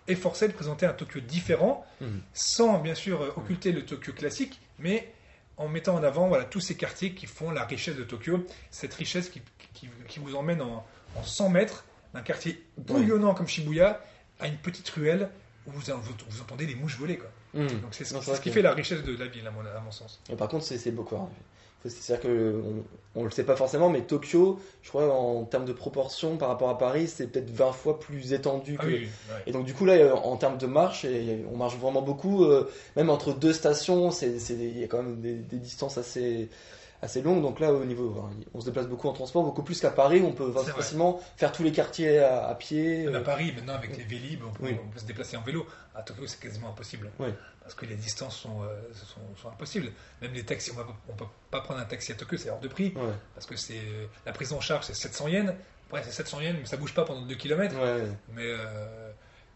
efforcé de présenter un Tokyo différent, Mm. sans bien sûr occulter le Tokyo classique, mais en mettant en avant voilà, tous ces quartiers qui font la richesse de Tokyo, cette richesse qui, qui- qui vous emmène en, en 100 mètres d'un quartier bouillonnant comme Shibuya à une petite ruelle où vous, vous, vous entendez les mouches voler. Quoi. Mm. Donc c'est ce, Non, qui que- fait la richesse de la ville, à mon, à mon sens. Et par contre, c'est beaucoup. hein. C'est-à-dire que on, on le sait pas forcément, mais Tokyo, je crois en termes de proportion par rapport à Paris, c'est peut-être 20 fois plus étendu. Ah oui, oui. Et donc du coup là, en termes de marche, on marche vraiment beaucoup. euh, même entre deux stations, il y a quand même des, des distances assez assez longues. Donc là, au niveau, on se déplace beaucoup en transport, beaucoup plus qu'à Paris. On peut vrai. facilement faire tous les quartiers à, à pied. Même à euh, Paris, maintenant, avec les Vélib, on peut, Oui. on peut se déplacer en vélo. À Tokyo, c'est quasiment impossible. Oui. Parce que les distances sont, euh, sont, sont impossibles. Même les taxis, on ne peut pas prendre un taxi à Tokyo, c'est hors de prix. Parce que c'est la prise en charge, c'est 700 yens. Ouais, c'est 700 yens, mais ça bouge pas pendant 2 km. ouais. Mais euh,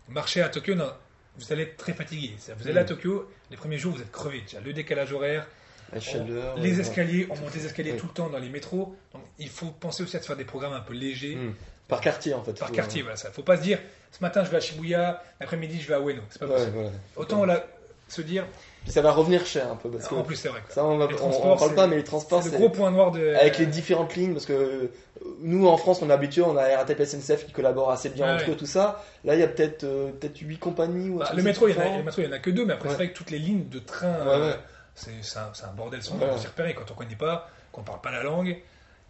marcher à Tokyo, non, vous allez être très fatigué. Vous allez à Mm. tokyo, les premiers jours, vous êtes crevé. Déjà, le décalage horaire, La chaleur. les ouais, escaliers, on monte les escaliers Oui. tout le temps dans les métros. Donc, il faut penser aussi à se faire des programmes un peu légers. Mm. Par quartier en fait. Par Faut- quartier, voilà ça. Faut pas se dire, ce matin je vais à Shibuya, l'après-midi je vais à Ueno. C'est pas Ouais, possible. voilà. Autant se dire, Puis ça va revenir cher un peu parce que en plus c'est vrai. ça on, va- on- on parle pas, mais les transports C'est le gros point noir de. avec les différentes lignes parce que euh, nous en France on est habitué, on a RATP SNCF qui collabore assez bien entre ouais. eux tout ça. Là il y a peut-être euh, peut-être 8 compagnies ou Bah, le métro, il y, en a, différent. le métro, il y en a que deux, mais après Ouais. c'est vrai que toutes les lignes de train, Ouais, euh, ouais. C'est un, bordel sans Ouais. s'y repérer quand on connaît pas, qu'on parle pas la langue.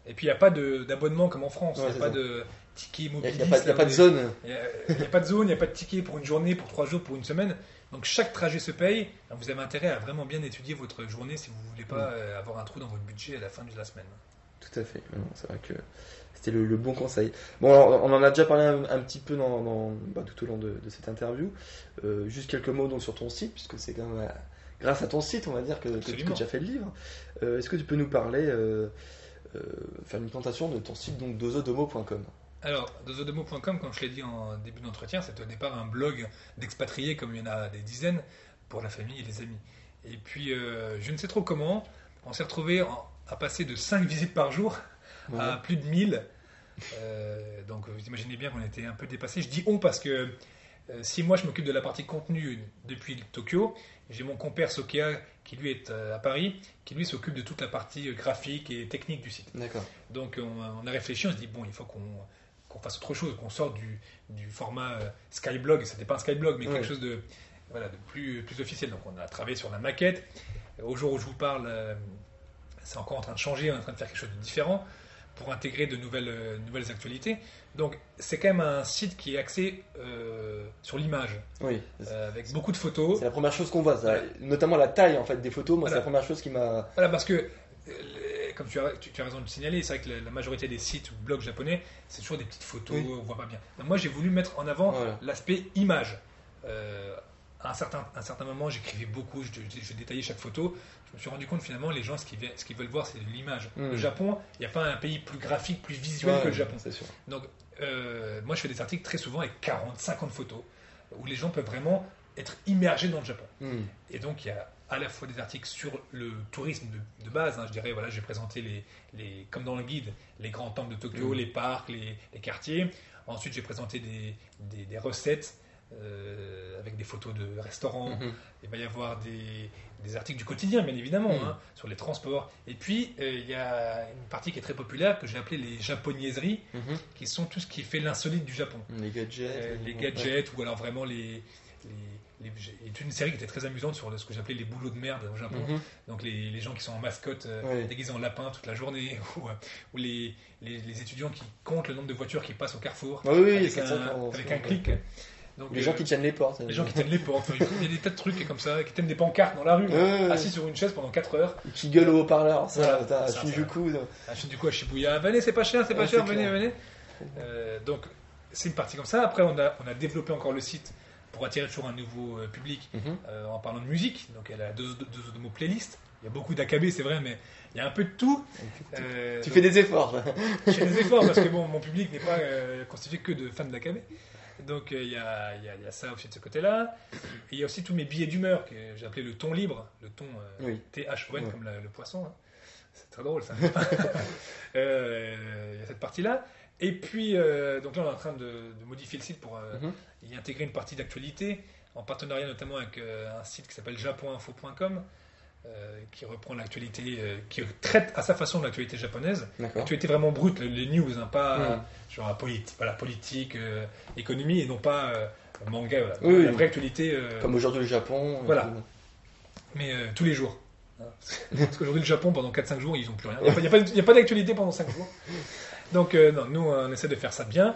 Et puis il n'y a pas d'abonnement comme en France. Il Ouais, n'y a pas ça. de ticket Il n'y a, pas- a de zone. Il n'y a, pas de zone, il n'y a pas de ticket pour une journée, pour trois jours, pour une semaine. Donc chaque trajet se paye. Vous avez intérêt à vraiment bien étudier votre journée si vous ne voulez pas Mm. euh, avoir un trou dans votre budget à la fin de la semaine. Tout à fait. C'est vrai que c'était le, le bon conseil. Bon, alors, on en a déjà parlé un, un petit peu dans, dans- bah, tout au long de, de cette interview. Euh, juste quelques mots donc, sur ton site, puisque c'est quand même euh, grâce à ton site, on va dire, que, que, que tu as fait le livre. Euh, Est-ce que tu peux nous parler, euh, euh, faire une présentation de ton site, donc dozodomo.com Alors, dozodomo.com, comme je l'ai dit en début d'entretien, c'est au départ un blog d'expatriés, comme il y en a des dizaines, pour la famille et les amis. Et puis, je ne sais trop comment, on s'est retrouvé à passer de 5 [LAUGHS] visites par jour à plus de 1000. Euh, donc, vous imaginez bien qu'on était un peu dépassé. Je dis on parce que euh, si moi je m'occupe de la partie contenu depuis Tokyo, j'ai mon compère Sokea qui lui est euh, à Paris, qui lui s'occupe de toute la partie euh, graphique et technique du site. Donc on, on a réfléchi, on se dit bon, il faut qu'on fasse autre chose, qu'on sorte du, du format Skyblog. C'était pas un Skyblog, mais Ouais. quelque chose de, voilà, de plus, plus officiel. Donc on a travaillé sur la maquette. Au jour où je vous parle, c'est encore en train de changer, on est en train de faire quelque chose de différent pour intégrer de nouvelles, euh, nouvelles actualités. Donc c'est quand même un site qui est axé euh, sur l'image, Oui. euh, avec beaucoup de photos. C'est la première chose qu'on voit, ça. Notamment la taille en fait des photos. Moi, c'est la première chose qui m'a. Voilà, parce que, comme tu as, tu, tu as raison de le signaler, c'est vrai que la, la majorité des sites ou blogs japonais, c'est toujours des petites photos, Oui. on voit pas bien. Donc moi, j'ai voulu mettre en avant Voilà. l'aspect image. À un certain, un certain moment, j'écrivais beaucoup, je, je- je détaillais chaque photo. Je me suis rendu compte finalement, les gens, ce qu'ils, ve- ce qu'ils veulent voir, c'est de l'image. Mm. Le Japon, il n'y a pas un pays plus graphique, plus visuel Ouais, que le Japon. C'est sûr. Donc, euh, moi, je fais des articles très souvent avec 40, 50 photos, où les gens peuvent vraiment être immergés dans le Japon. Hmm. Et donc, il y a à la fois des articles sur le tourisme de, de base. hein, je dirais, voilà, j'ai présenté, les, les, comme dans le guide, les grands temples de Tokyo, Mhm. les parcs, les, les quartiers. Ensuite, j'ai présenté des, des, des recettes euh, avec des photos de restaurants. Mhm. Il va y avoir des, des articles du quotidien, bien évidemment, Mhm. hein, sur les transports. Et puis, euh, il y a une partie qui est très populaire que j'ai appelée les japoniaiseries, Mhm. qui sont tout ce qui fait l'insolite du Japon. Les gadgets. Euh, les gadgets ou alors vraiment les. les, les- toute une série qui était très amusante sur ce que j'appelais les boulots de merde au Japon. Mhm. Donc les, les gens qui sont en mascotte déguisés en lapin toute la journée, [LAUGHS] ou, ou les, les, les étudiants qui comptent le nombre de voitures qui passent au carrefour Ah oui, oui, avec, ça. un clic. Donc, Les euh, gens qui tiennent les portes. les gens qui tiennent les portes. Il y a des tas de trucs comme ça, qui tiennent des pancartes dans la rue, ouais. assis sur une chaise pendant 4 heures. Qui gueulent au haut-parleur. Ça, Voilà, ça, Shinjuku. À Shinjuku, à Shibuya, venez, c'est pas cher, c'est pas Ouais, cher, venez, clair. venez. Euh, donc, c'est une partie comme ça. Après, on a, on a développé encore le site pour attirer toujours un nouveau euh, public Mhm. euh, en parlant de musique. Donc, elle a deux, deux, deux mots playlist. il y a beaucoup d'AKB, c'est vrai, mais il y a un peu de tout. Euh, Tu donc, fais des efforts. je fais des efforts [LAUGHS] parce que bon, mon public n'est pas euh, constitué que de fans d'AKB. Donc euh, il y, a, il y a- il y a ça aussi de ce côté-là. Il y a aussi tous mes billets d'humeur que j'ai appelé le ton libre, le ton euh, Oui. T-H-O-N Ouais. comme la- le poisson. hein. C'est très drôle ça. [LAUGHS] Euh, Il y a cette partie-là. Et puis, euh, donc là, on est en train de, de modifier le site pour Mhm. y intégrer une partie d'actualité, en partenariat notamment avec un site qui s'appelle japoninfo.com, euh, qui reprend l'actualité, euh, qui traite à sa façon l'actualité japonaise. L'actualité vraiment brute, le- les news, hein, pas euh, genre politique, voilà, politique euh, économie, et non pas manga. Voilà. Oui, la oui. vraie actualité. Comme aujourd'hui le Japon. Voilà. mais tous les jours. Hein. [LAUGHS] Parce qu'aujourd'hui, le Japon, pendant 4-5 jours, ils n'ont plus rien. Il n'y a, pas- d'actualité pendant 5 jours. Donc, non, nous, on essaie de faire ça bien.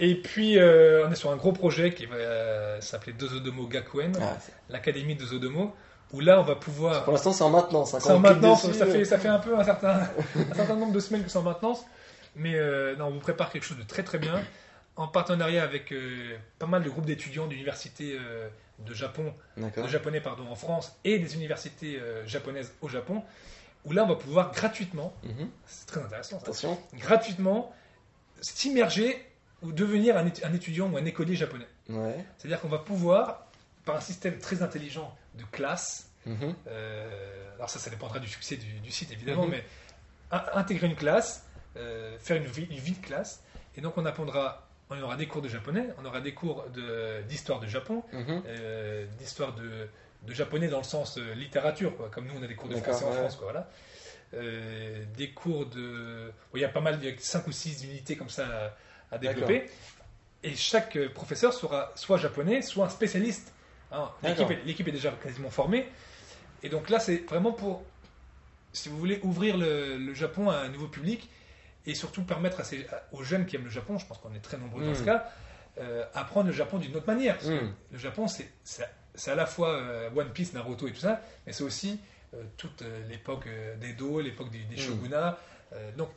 Et puis, on est sur un gros projet qui va s'appeler Dozodomo Gakuen, Ah, l'académie de Dozodomo, où là, on va pouvoir. pour l'instant, c'est en maintenance. hein. C'est en maintenance, dessus, ça euh, fait, ça fait un peu un certain, un certain nombre de semaines que c'est en maintenance. Mais euh, non, on vous prépare quelque chose de très très bien, en partenariat avec euh, pas mal de groupes d'étudiants d'universités euh, de Japon de japonais pardon, en France et des universités japonaises au Japon, où là on va pouvoir gratuitement, Mhm. c'est très intéressant, ça, Attention. gratuitement s'immerger ou devenir un, étu- un étudiant ou un écolier japonais. Ouais. C'est-à-dire qu'on va pouvoir, par un système très intelligent de classe, Mhm. euh, alors ça ça dépendra du succès du, du site évidemment, Mhm. mais in- intégrer une classe, euh, faire une vie, une vie de classe, et donc on apprendra, on aura des cours de japonais, on aura des cours d'histoire de Japon, Mhm. euh, d'histoire de, de japonais dans le sens littérature, quoi. comme nous on a des cours de français en. France. Quoi, voilà. Des cours de... bon, il y a pas mal, il y a 5 ou 6 unités comme ça à, à développer. Et chaque professeur sera soit japonais, soit un spécialiste. Hein. L'équipe est, l'équipe est déjà quasiment formée. Et donc là, c'est vraiment pour, si vous voulez, ouvrir le, le Japon à un nouveau public et surtout permettre à ces- à- aux jeunes qui aiment le Japon, je pense qu'on est très nombreux dans Mm. ce cas, euh, apprendre le Japon d'une autre manière. Parce que Mm. le Japon, c'est c'est- c'est à la fois euh, One Piece, Naruto et tout ça, mais c'est aussi euh, toute euh, l'époque euh, d'Edo, l'époque des, des Mm. shogunats. Donc,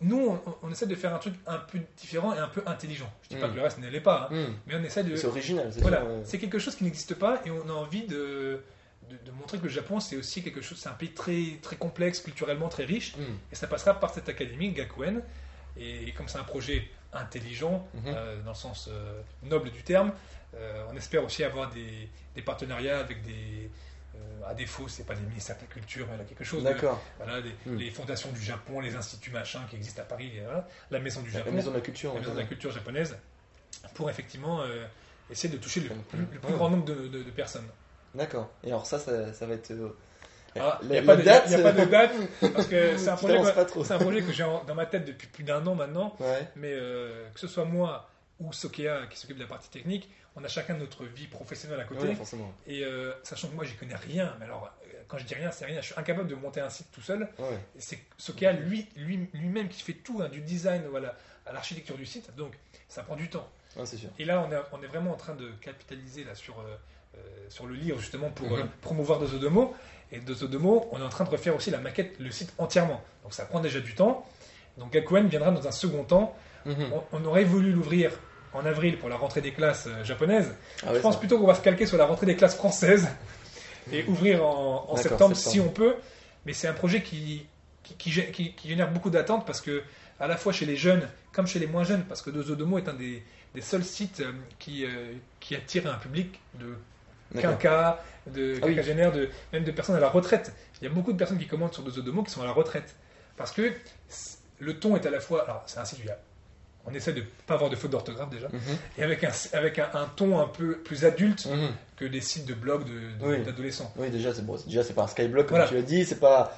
nous, on, on essaie de faire un truc un peu différent et un peu intelligent. Je dis pas Mm. que le reste ne l'est pas, hein, Mhm. mais on essaie de. C'est original, c'est Voilà, c'est quelque chose qui n'existe pas et on a envie de, de, de montrer que le Japon, c'est aussi quelque chose, c'est un pays très, très complexe, culturellement très riche, Mhm. et ça passera par cette académie, Gakuen. Et comme c'est un projet intelligent, Mhm. euh, dans le sens euh, noble du terme, euh, on espère aussi avoir des, des partenariats avec des. Euh, à défaut, c'est pas des ministères de la culture, mais là, quelque chose. D'accord. voilà, Mhm. les fondations du Japon, les instituts machin qui existent à Paris, et voilà, la maison du La Japon, maison de la culture. la maison de la culture japonaise, pour effectivement euh, essayer de toucher le, le plus grand nombre de, de- de personnes. D'accord. Et alors ça, ça, ça va être. euh, Ah, Il la- n'y a, pas la de- date, y a pas de [LAUGHS] date, parce que c'est un projet, que- un projet j'ai dans ma tête depuis plus d'un an maintenant, Ouais. mais euh, que ce soit moi ou Sokea qui s'occupe de la partie technique, on a chacun notre vie professionnelle à côté. Ouais, forcément. Et euh, sachant que moi, j'y connais rien, mais alors, quand je dis rien, c'est rien, je suis incapable de monter un site tout seul. Ouais. Et c'est Sokea lui, lui, lui-même qui fait tout, hein, du design voilà, à l'architecture du site, donc ça prend du temps. Ouais, c'est sûr. Et là, on est, on est vraiment en train de capitaliser là, sur, euh, euh, sur le livre, justement, pour Mhm. euh, promouvoir Dozodomo. Et Dozodomo, on est en train de refaire aussi la maquette, le site entièrement. Donc ça prend déjà du temps. Donc Gakuen viendra dans un second temps. Mhm. On, on aurait voulu l'ouvrir en avril pour la rentrée des classes euh, japonaises. Ah ouais, Je pense ça- plutôt qu'on va se calquer sur la rentrée des classes françaises [LAUGHS] et ouvrir en, septembre, si on peut. Mais c'est un projet qui, qui, qui gé- qui- qui génère beaucoup d'attentes parce que, à la fois chez les jeunes comme chez les moins jeunes, parce que Dozodomo est un des, des seuls sites euh, qui, euh, qui attire un public de quinca, de Ah oui. quinquagénaires, de, même de personnes à la retraite. Il y a beaucoup de personnes qui commandent sur Dozodomo qui sont à la retraite. Parce que le ton est à la fois. Alors, c'est un site où il y a- on essaie de ne pas avoir de faute d'orthographe déjà, Mhm. et avec un, avec un, un ton un peu plus adulte Mhm. que des sites de blogs de- de- Oui. d'adolescents. Oui, déjà, c'est bon. Déjà, c'est pas un skyblock, comme Voilà. tu l'as dit. C'est pas.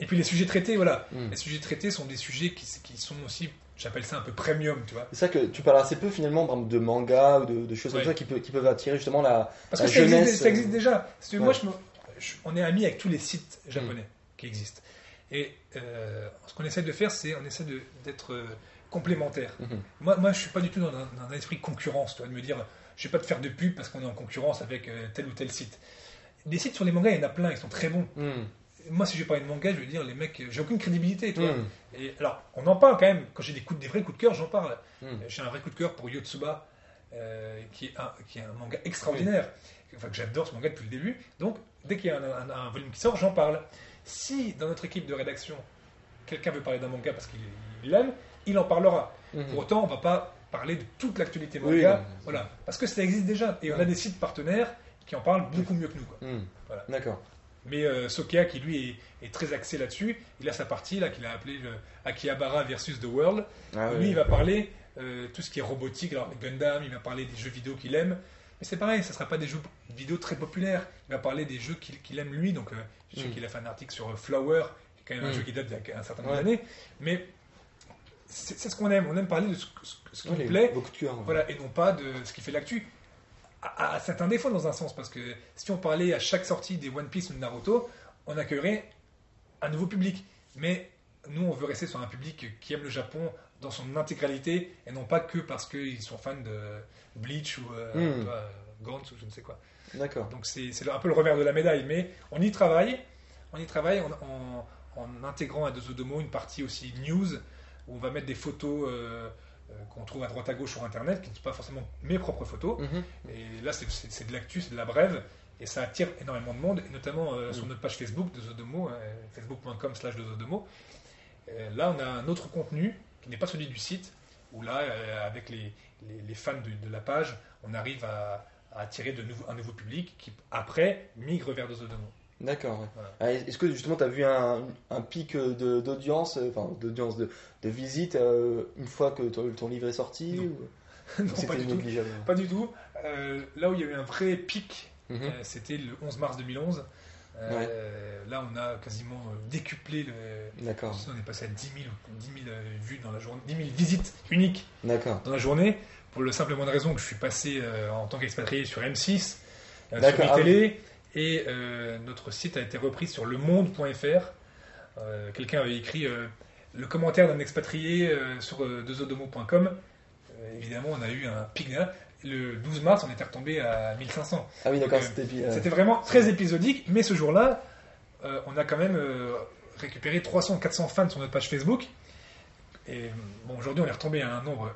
Et puis les sujets traités, voilà. Mhm. Les sujets traités sont des sujets qui, qui sont aussi, j'appelle ça un peu premium, tu vois. C'est ça que tu parles assez peu finalement par exemple, de manga ou de, de choses Ouais. comme ça qui, peut- qui peuvent attirer justement la. Parce La que ça existe, jeunesse, ça existe déjà. Parce que ouais. Moi, je me- je- on est amis avec tous les sites japonais qui existent. Et euh, ce qu'on essaie de faire, c'est on essaie d'être euh, complémentaires. Mhm. Moi, moi, je suis pas du tout dans un, dans un esprit de concurrence, toi, de me dire, je vais pas te faire de pub parce qu'on est en concurrence avec euh, tel ou tel site. Des sites sur les mangas, il y en a plein, ils sont très bons. Mhm. Moi, si je vais parler de manga, je veux dire, les mecs, j'ai aucune crédibilité, toi. Mhm. Et alors, on en parle quand même. Quand j'ai des, coups, des vrais coups de cœur, j'en parle. Mhm. J'ai un vrai coup de cœur pour Yotsuba, euh, qui, est un, qui est un manga extraordinaire. Enfin, que j'adore ce manga depuis le début. Donc, dès qu'il y a un, un- un volume qui sort, j'en parle. Si dans notre équipe de rédaction, quelqu'un veut parler d'un manga parce qu'il il l'aime, il en parlera. Mhm. Pour autant, on va pas parler de toute l'actualité Oui, manga, non, voilà, parce que ça existe déjà. Et on a des sites partenaires qui en parlent beaucoup mieux que nous. quoi. Mhm. Voilà. D'accord. Mais euh, Sokia, qui lui est, est très axé là-dessus, il a sa partie là qu'il a appelée le Akihabara versus The World. Ah, lui, il va parler euh, tout ce qui est robotique, alors Gundam, il va parler des jeux vidéo qu'il aime. Mais c'est pareil, ce ne sera pas des jeux vidéo très populaires. Il va parler des jeux qu'il aime lui. Donc, euh, je sais Mm. qu'il a fait un article sur euh, Flower, qui est quand même un jeu qui date d'il y a un certain nombre Ouais. d'années. Mais c'est ce qu'on aime. On aime parler de ce, ce- ce qui nous plaît. Ouais. Voilà, et non pas de ce qui fait l'actu. À, à certains défauts dans un sens, parce que si on parlait à chaque sortie des One Piece ou de Naruto, on accueillerait un nouveau public. Mais nous, on veut rester sur un public qui aime le Japon dans son intégralité, et non pas que parce qu'ils sont fans de Bleach ou euh, Hmm. Gantz ou je ne sais quoi. D'accord. Donc c'est c'est un peu le revers de la médaille, mais on y travaille. On y travaille en, en- en intégrant à Dozodomo une partie aussi news, où on va mettre des photos euh, euh, qu'on trouve à droite à gauche sur Internet, qui ne sont pas forcément mes propres photos. Mhm. Et là, c'est- de l'actu, c'est de la brève, et ça attire énormément de monde, et notamment euh, sur Mm. notre page Facebook de Zodomo, hein, facebook.com slash de Zodomo. Euh, là, on a un autre contenu qui n'est pas celui du site, où là, avec les, les- les fans de, de la page, on arrive à, à attirer de nouveau, un nouveau public qui, après, migre vers Zodomo. D'accord. ouais. Voilà. Ah, Est-ce que justement tu as vu un, un pic de- d'audience, euh, enfin d'audience de, de visite euh, une fois que ton, ton livre est sorti Non. ou- [LAUGHS] non, pas du tout. Pas du tout. Euh, là où il y a eu un vrai pic, Mhm. euh, c'était le 11 mars 2011. Euh, Là, on a quasiment euh, décuplé le, D'accord. On est passé à 10 000, 10 000 euh, vues dans la journée, 10 000 visites uniques dans la journée, pour le simple et bonne raison que je suis passé euh, en tant qu'expatrié sur M6, euh, sur D'accord, ah et euh, notre site a été repris sur lemonde.fr. Euh, Quelqu'un avait écrit euh, le commentaire d'un expatrié euh, sur. Euh, évidemment, on a eu un pic. Le 12 mars, on était retombé à 1500. Ah oui, d'accord, c'était C'était vraiment très épisodique, mais ce jour-là, on a quand même récupéré 300 400 fans sur notre page Facebook. Et bon, aujourd'hui, on est retombé à un nombre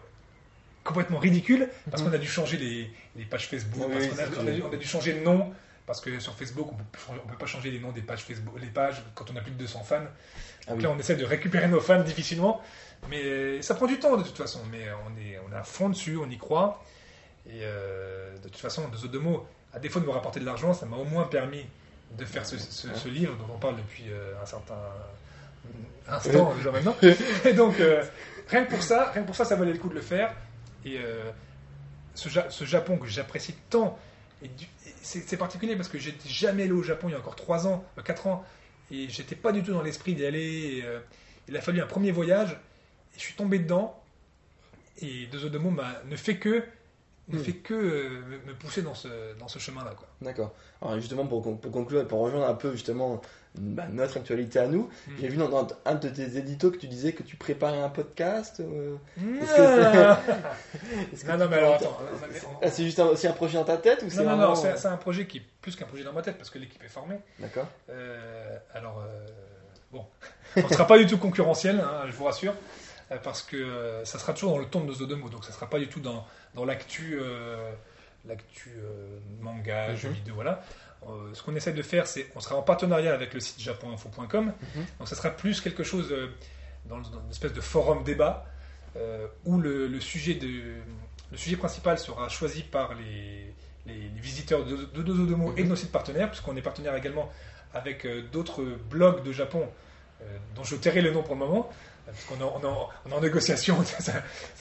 complètement ridicule parce Mhm. qu'on a dû changer les, les pages Facebook, Oui, parce qu'on a, a dû, on a dû changer de nom. Parce que sur Facebook, on ne peut pas changer les noms des pages Facebook, les pages quand on a plus de 200 fans. Ah Donc oui. là, on essaie de récupérer nos fans difficilement. Mais ça prend du temps de toute façon. Mais on est, on est à fond dessus, on y croit. Et euh, de toute façon, de mots, à défaut de me rapporter de l'argent, ça m'a au moins permis de faire ce, ce- ce livre dont on parle depuis euh, un certain instant déjà maintenant. [LAUGHS] Et donc, euh, rien que pour ça, rien que pour ça, ça valait le coup de le faire. Et euh, ce, Ja- ce Japon que j'apprécie tant, et du- et c'est particulier parce que j'étais jamais allé au Japon il y a encore 3 ans, 4 ans, et j'étais pas du tout dans l'esprit d'y aller. et, euh, il a fallu un premier voyage, et je suis tombé dedans, et Deux de mots m'a- ne fait que ne Hmm. fait que euh, me, pousser dans ce, dans ce chemin-là. D'accord. Alors justement, pour, pour conclure et pour rejoindre un peu justement bah, notre actualité à nous, Mm. j'ai vu dans, dans un de tes éditos que tu disais que tu préparais un podcast. euh, Est-ce [LAUGHS] est-ce que non, non, mais alors attends. Ah, c'est juste un- aussi un projet dans ta tête ou c'est Non, non, non, c'est un projet qui est plus qu'un projet dans ma tête parce que l'équipe est formée. D'accord. Euh, alors, euh, bon, [LAUGHS] on ne sera pas du tout concurrentiel, hein, je vous rassure, parce que ça sera toujours dans le ton de nos deux mots, donc ça ne sera pas du tout dans, dans l'actu l'actu euh, manga, jeux Mhm. vidéo, voilà. Euh, ce qu'on essaie de faire, c'est on sera en partenariat avec le site japoninfo.com, Mhm. donc ça sera plus quelque chose euh, dans, dans une espèce de forum débat euh, où le, le sujet de, le sujet principal sera choisi par les, les, les visiteurs de, de Dozodomo et de nos sites partenaires, puisqu'on est partenaire également avec d'autres blogs de Japon, dont je tairai le nom pour le moment, parce qu'on est, en- on est en- on est en négociation, [LAUGHS] c'est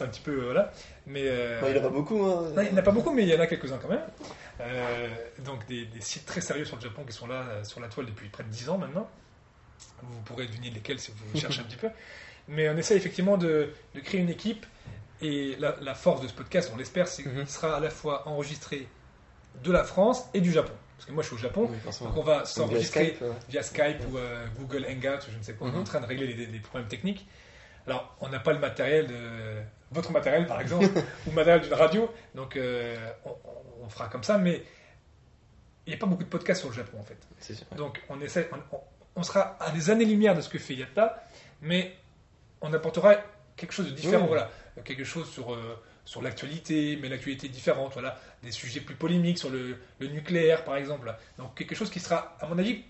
un- petit peu. euh, voilà. Mais, euh, Bah, il n'y en a pas beaucoup. Hein. non, il n'y en a pas beaucoup, mais il y en a quelques-uns quand même. Euh, donc des, des sites très sérieux sur le Japon qui sont là sur la toile depuis près de 10 ans maintenant. Vous pourrez deviner lesquels si vous cherchez un petit peu. Mais on essaie effectivement de, de créer une équipe. Et la, la force de ce podcast, on l'espère, c'est qu'il Mhm. sera à la fois enregistré de la France et du Japon. Parce que moi je suis au Japon, Oui, donc on va via s'enregistrer Skype, ouais. via Skype ou euh, Google Hangout, je ne sais pas, on est en Mhm. train de régler les, les problèmes techniques. Alors, on n'a pas le matériel de votre matériel, par exemple, [LAUGHS] ou le matériel d'une radio, donc euh, on, fera comme ça, mais il n'y a pas beaucoup de podcasts sur le Japon, en fait. Donc, on, essaie, on, sera à des années-lumière de ce que fait Yatta, mais on apportera quelque chose de différent, voilà, quelque chose sur, euh, sur l'actualité, mais l'actualité différente, voilà, des sujets plus polémiques sur le, le nucléaire par exemple. Donc quelque chose qui sera, à mon avis,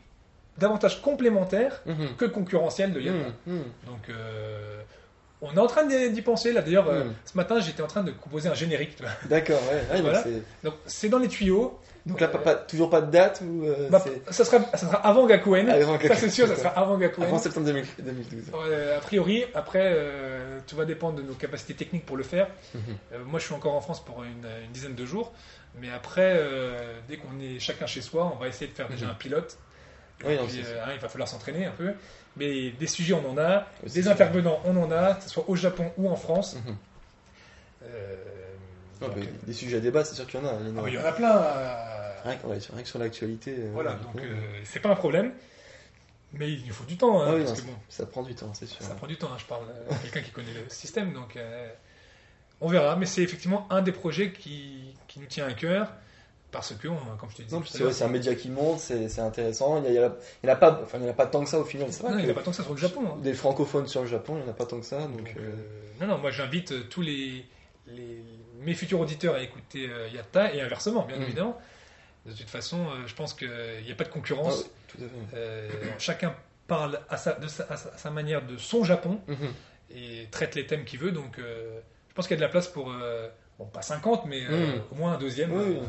davantage complémentaire Mhm. que concurrentiel de Yata. Mhm. Mhm. Donc euh, on est en train d'y penser là. D'ailleurs, euh, Mm. ce matin j'étais en train de composer un générique. D'accord, ouais. Ouais, donc Voilà. c'est- Donc c'est dans les tuyaux. Donc là, pas, pas- toujours pas de date ou euh, Bah, ça, sera, ça sera avant Gakuen. Avant ça c'est sûr, ça sera avant Gakuen. avant septembre 2000 2012 Euh, a priori, après, euh, tout va dépendre de nos capacités techniques pour le faire. Moi, je suis encore en France pour une, une dizaine de jours. Mais après, dès qu'on est chacun chez soi, on va essayer de faire déjà un pilote. Oui, non, puis, euh, hein, il va falloir s'entraîner un peu. Mais des sujets, on en a. des intervenants, on en a, que ce soit au Japon ou en France. Mhm. Euh, Non, euh, des sujets à débat, c'est sûr qu'il y en a. il y en a. ah il y en a plein. Rien, que, ouais, rien que sur l'actualité. voilà, donc ouais. c'est pas un problème. Mais il nous faut du temps. hein, Ah oui, parce non, que bon, ça prend du temps, c'est sûr. Ça prend du temps, hein, je parle à quelqu'un qui connaît le système, donc euh, on verra. Mais c'est effectivement un des projets qui, qui nous tient à cœur, parce que, on- comme je te disais c'est un média qui monte, c'est intéressant. Il y, a, il y a- il y en a pas, enfin, il y en a pas tant que ça au final. Non, il n'y a pas tant que ça sur le Japon. hein. des francophones sur le Japon, il n'y en a pas tant que ça. Donc, Donc, euh, euh, non, non, moi j'invite euh, tous les, les- mes futurs auditeurs à écouter euh, Yatta et inversement, bien Mm. évidemment. De toute façon, euh, je pense qu'il n'y a pas de ah concurrence. ouais, tout à fait. [CLEARS THROAT] Chacun parle à sa, de sa- à sa- à sa manière de son Japon. Mhm. et traite les thèmes qu'il veut. Donc, je pense qu'il y a de la place pour, bon, pas 50, mais Mm. au moins un deuxième. Oui, oui.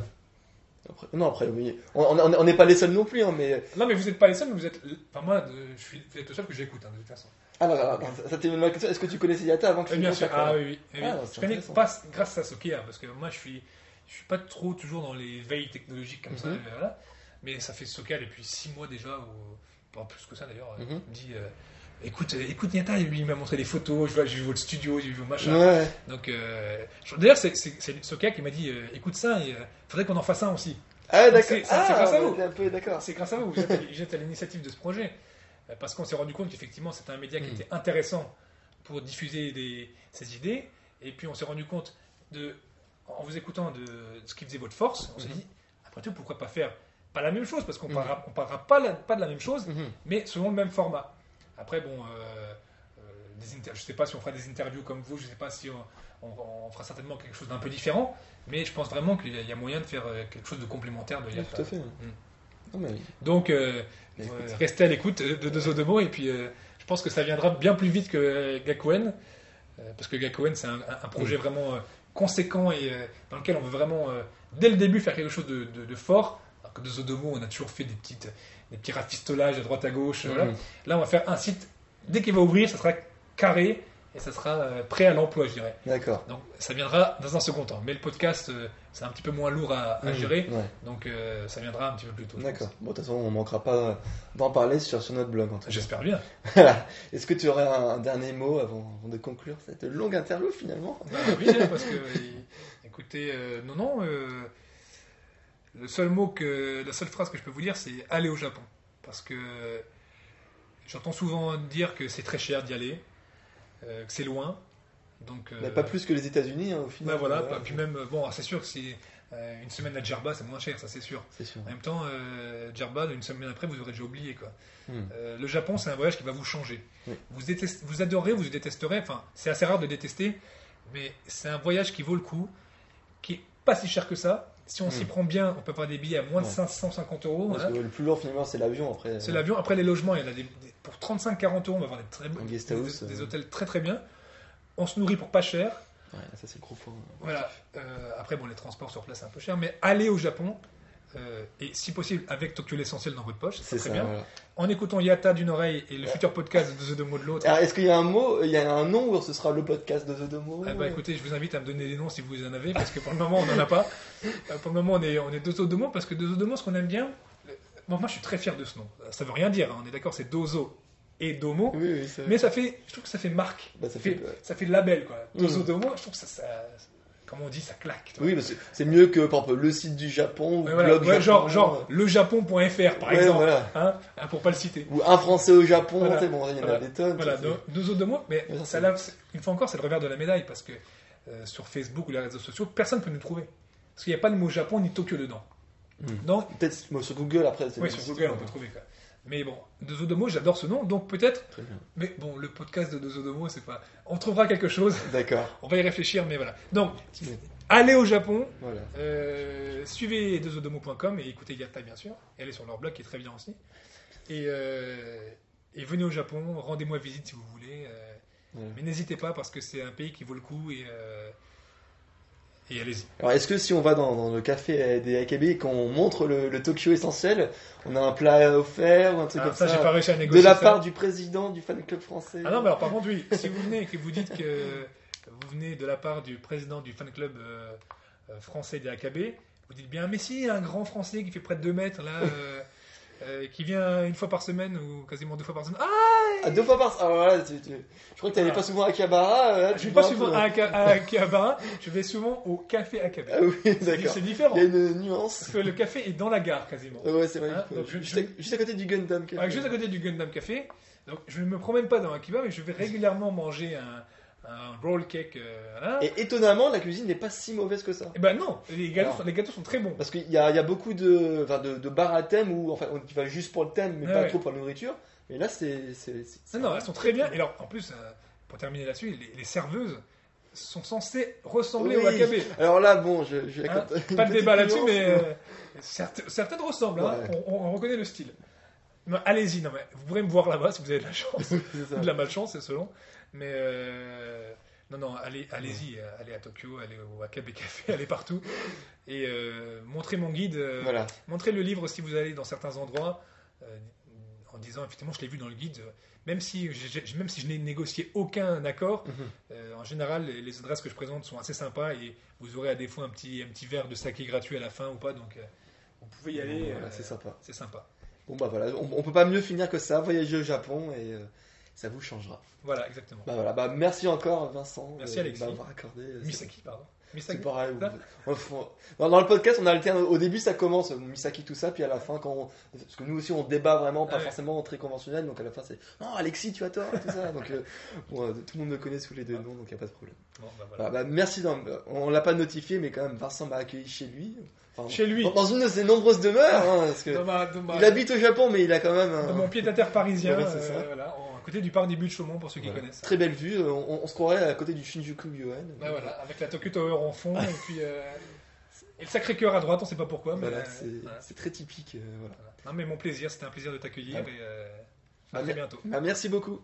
Après- non, après, oui. on n'est pas les seuls non plus, hein, mais. Non, mais vous n'êtes pas les seuls, mais vous êtes. Enfin, moi, je suis, le seul que j'écoute, hein, de toute façon. Alors, alors, alors, ça, t'est ma question. Est-ce que tu connaissais Yata avant que Oui, tu bien me sûr. Ah alors oui, oui. oui. Ah, c'est je connais pas grâce à Sokia, parce que moi, je suis, je suis pas trop toujours dans les veilles technologiques comme ça. Mhm. voilà. Mais ça fait Sokia depuis 6 mois déjà, ou pas plus que ça d'ailleurs. Mhm. Dit. euh, Écoute, euh, écoute Niata, lui il m'a montré des photos, je vois, j'ai vu votre studio, j'ai vu vos machins. Ouais, Donc, euh, je- d'ailleurs, c'est, Sokia qui m'a dit euh, écoute ça, il faudrait qu'on en fasse un aussi. Ah, d'accord. C'est- Ah, grâce à vous. C'est grâce à vous, vous êtes, à l'initiative de ce projet. Parce qu'on s'est rendu compte qu'effectivement, c'était un média qui Mm. était intéressant pour diffuser des, ses idées. Et puis, on s'est rendu compte, de, en vous écoutant, de ce qui faisait votre force. On s'est Mhm. dit, après tout, pourquoi pas faire pas la même chose? Parce qu'on ne Mhm. parlera, pas, la- pas de la même chose, Mhm. mais selon le même format. Après, bon, euh, euh, des inter- je ne sais pas si on fera des interviews comme vous, je ne sais pas si on, on- on fera certainement quelque chose d'un peu différent, mais je pense vraiment qu'il y a- il y a moyen de faire euh, quelque chose de complémentaire de Oui, tout à fait. Non, mais. Donc, euh, mais euh, restez à l'écoute de, de deux Odomo et puis euh, je pense que ça viendra bien plus vite que Gakuen, parce que Gakuen c'est un, projet Mm. vraiment conséquent et dans lequel on veut vraiment dès le début faire quelque chose de, de- de fort. Alors que deux Odomo on a toujours fait des petites des petits rafistolages à droite à gauche. voilà. Mhm. Là on va faire un site dès qu'il va ouvrir, ça sera carré et ça sera euh, prêt à l'emploi, je dirais. D'accord. Donc ça viendra dans un second temps. Mais le podcast euh, c'est un petit peu moins lourd à, à Mhm. gérer, Ouais. donc euh, ça viendra un petit peu plus tôt. D'accord. Bon, de toute façon, on manquera pas d'en parler sur, sur notre blog. J'espère bien. Est-ce que tu aurais un, un dernier mot avant, avant de conclure cette longue interview finalement? Ah, oui, parce que, écoutez, non, non, le seul mot que, la seule phrase que je peux vous dire, c'est aller au Japon. Parce que j'entends souvent dire que c'est très cher d'y aller, euh, que c'est loin. Donc, Mais euh, Pas plus que les États-Unis hein, au bah final. voilà, Voilà, puis même, bon, c'est sûr que euh, une semaine à Djerba, c'est moins cher, ça c'est sûr. Sûr. En même temps, euh, Djerba, une semaine après, vous aurez déjà oublié, quoi. Hmm. Euh, le Japon, c'est un voyage qui va vous changer. Vous, détestez- vous adorez, vous détesterez. Enfin, c'est assez rare de détester, mais c'est un voyage qui vaut le coup, qui est pas si cher que ça. Si on s'y Hmm. prend bien, on peut avoir des billets à moins de Ouais. 550 euros. Parce que le plus lourd finalement c'est l'avion après. C'est l'avion. Après les logements, il y en a des, des- pour 35-40 euros, on va avoir des, très, guest house, des euh. hôtels très très bien. On se nourrit pour pas cher. Ouais, ça c'est le gros point. Voilà. Euh, après, bon, les transports sur place, c'est un peu cher, mais aller au Japon, euh, et si possible, avec Tokyo l'essentiel dans votre poche, C'est très ça. bien. voilà. En écoutant Yata d'une oreille et le futur podcast de The Domo de l'autre. Alors est-ce qu'il y a un mot, il y a un nom ou ce sera le podcast de The Ah bah écoutez, je vous invite à me donner des noms si vous en avez, parce que pour le moment on n'en a pas. Euh, Pour le moment on est, on est Dozo Domo, parce que Dozo Domo, ce qu'on aime bien, bon, moi je suis très fier de ce nom. Ça veut rien dire, hein, on est d'accord, c'est Dozo et Domo, Oui, oui, mais ça fait, je trouve que ça fait marque, Bah, ça fait, fait- ouais. ça fait label quoi. Dozo Mm. Domo, je trouve que ça, ça comment on dit, ça claque. Oui, mais c'est- mieux que par exemple le site du Japon ou Ouais, voilà, Japon, genre, euh, genre lejapon.fr par ouais, exemple, voilà. hein, hein, pour pas le citer. Ou un Français au Japon, Voilà. bon, il y en a des tonnes. Voilà, deux autres de mots, mais ça, ça, là, une fois encore, c'est le revers de la médaille parce que euh, sur Facebook ou les réseaux sociaux, personne ne peut nous trouver. Parce qu'il n'y a pas le mot Japon ni Tokyo dedans. Hmm. Donc, c'est- Peut-être moi, sur Google après. oui, sur Google, on peut trouver. Quoi. Mais bon, Dozodomo, j'adore ce nom, donc peut-être. Très bien. Mais bon, le podcast de Dozodomo, c'est pas. On trouvera quelque chose. D'accord. [LAUGHS] On va y réfléchir, mais voilà. Donc, allez au Japon, Voilà. euh, suivez dozodomo.com et écoutez Yatai bien sûr. Et allez sur leur blog qui est très bien aussi. Et, euh, et venez au Japon, rendez-moi visite si vous voulez. euh, Voilà. mais n'hésitez pas parce que c'est un pays qui vaut le coup et, euh, et allez-y. Alors, est-ce que si on va dans, dans le café des AKB et qu'on montre le, le Tokyo essentiel, on a un plat offert ou un truc Ah, comme ça, ça, j'ai pas réussi à De négocier. la ça. part du président du fan club français Ah non, mais alors par contre, oui, si vous venez et que vous dites que vous venez de la part du président du fan club euh, euh, français des AKB, vous dites bien, mais si, un grand français qui fait près de 2 mètres, là, euh, euh, qui vient une fois par semaine ou quasiment deux fois par semaine. Ah, Ah, deux fois par Alors voilà, tu- tu- je crois que tu n'allais Ah. pas souvent à Kabara. euh, là, je tu vais pas vas un souvent peu- à, Aka- à je vais souvent au café AKB. Ah oui, C'est d'accord. c'est différent. Il y a une nuance. Parce que le café est dans la gare quasiment. Ouais, c'est vrai. Hein, donc je- juste, à, juste à côté du Gundam. Café. Ouais, juste à côté du Gundam Café. Donc je ne me promène pas dans Akiba, mais je vais régulièrement manger un, un roll cake. euh, voilà. Et étonnamment, la cuisine n'est pas si mauvaise que ça. Eh ben non, les gâteaux, Alors. sont- les gâteaux sont très bons. Parce qu'il y a, il y a beaucoup de, enfin, de, de bars à thème où enfin, on- vas juste pour le thème, mais Ouais, pas ouais. trop pour la nourriture. Mais là, c'est. Non, non, elles sont très bien. Et alors, en plus, euh, pour terminer là-dessus, les, les serveuses sont censées ressembler Oui. au AKB. Alors là, bon, je, je Hein, pas de débat là-dessus, mais euh, certaines, certaines ressemblent. hein. On, on reconnaît le style. Allez-y, non mais vous pourrez me voir là-bas si vous avez de la chance. [LAUGHS] ou de la malchance, c'est selon. Mais euh, non, non, allez, allez-y, allez à Tokyo, allez au Akabe Café, [LAUGHS] allez partout. Et euh, montrez mon guide, Voilà. montrez le livre si vous allez dans certains endroits, en disant effectivement, je l'ai vu dans le guide. euh, Même si, j'ai- même si je n'ai négocié aucun accord, Mhm. euh, en général, les, les adresses que je présente sont assez sympas et vous aurez à des fois un petit, un petit verre de saké gratuit à la fin ou pas. Donc, euh, vous pouvez y aller. Voilà, c'est sympa. C'est sympa. Bon, bah voilà, on, on peut pas mieux finir que ça. Voyager au Japon et ça vous changera. Voilà, exactement. Bah voilà, bah merci encore, Vincent. Merci, de Alexis. m'avoir accordé. Misaki, pardon. C'est Misaki. c'est pareil. On- on- dans le podcast, on alterne. Au début, ça commence, Misaki, tout ça, puis à la fin, quand on- parce que nous aussi, on débat vraiment, pas Ouais. forcément très conventionnel, donc à la fin, c'est non, Alexis, tu as tort, tout ça. Donc, euh, bon, euh, tout le monde me connaît sous les deux noms, donc il n'y a pas de problème. Bon, bah, voilà. Bah, merci. d'en- On l'a pas notifié, mais quand même, Vincent m'a accueilli chez lui. Enfin, Chez lui. Dans, dans une de ses nombreuses demeures, hein, parce que Dans ma- dans ma- il habite au Japon, mais il a quand même un- dans mon pied à terre parisien, ça. euh, voilà, côté du parc des buts de Chaumont pour ceux qui Voilà. connaissent. Très belle vue. euh, On, on se croirait à côté du Shinjuku Gyoen. Ouais, voilà, avec la Tokyo Tower en fond et puis euh, et le Sacré-Cœur à droite, on sait pas pourquoi, mais Voilà, euh, c'est voilà. très typique. euh, voilà. Non, mais mon plaisir, c'était un plaisir de t'accueillir Ouais. et euh, Bah, à très mer- bientôt. bah, merci beaucoup.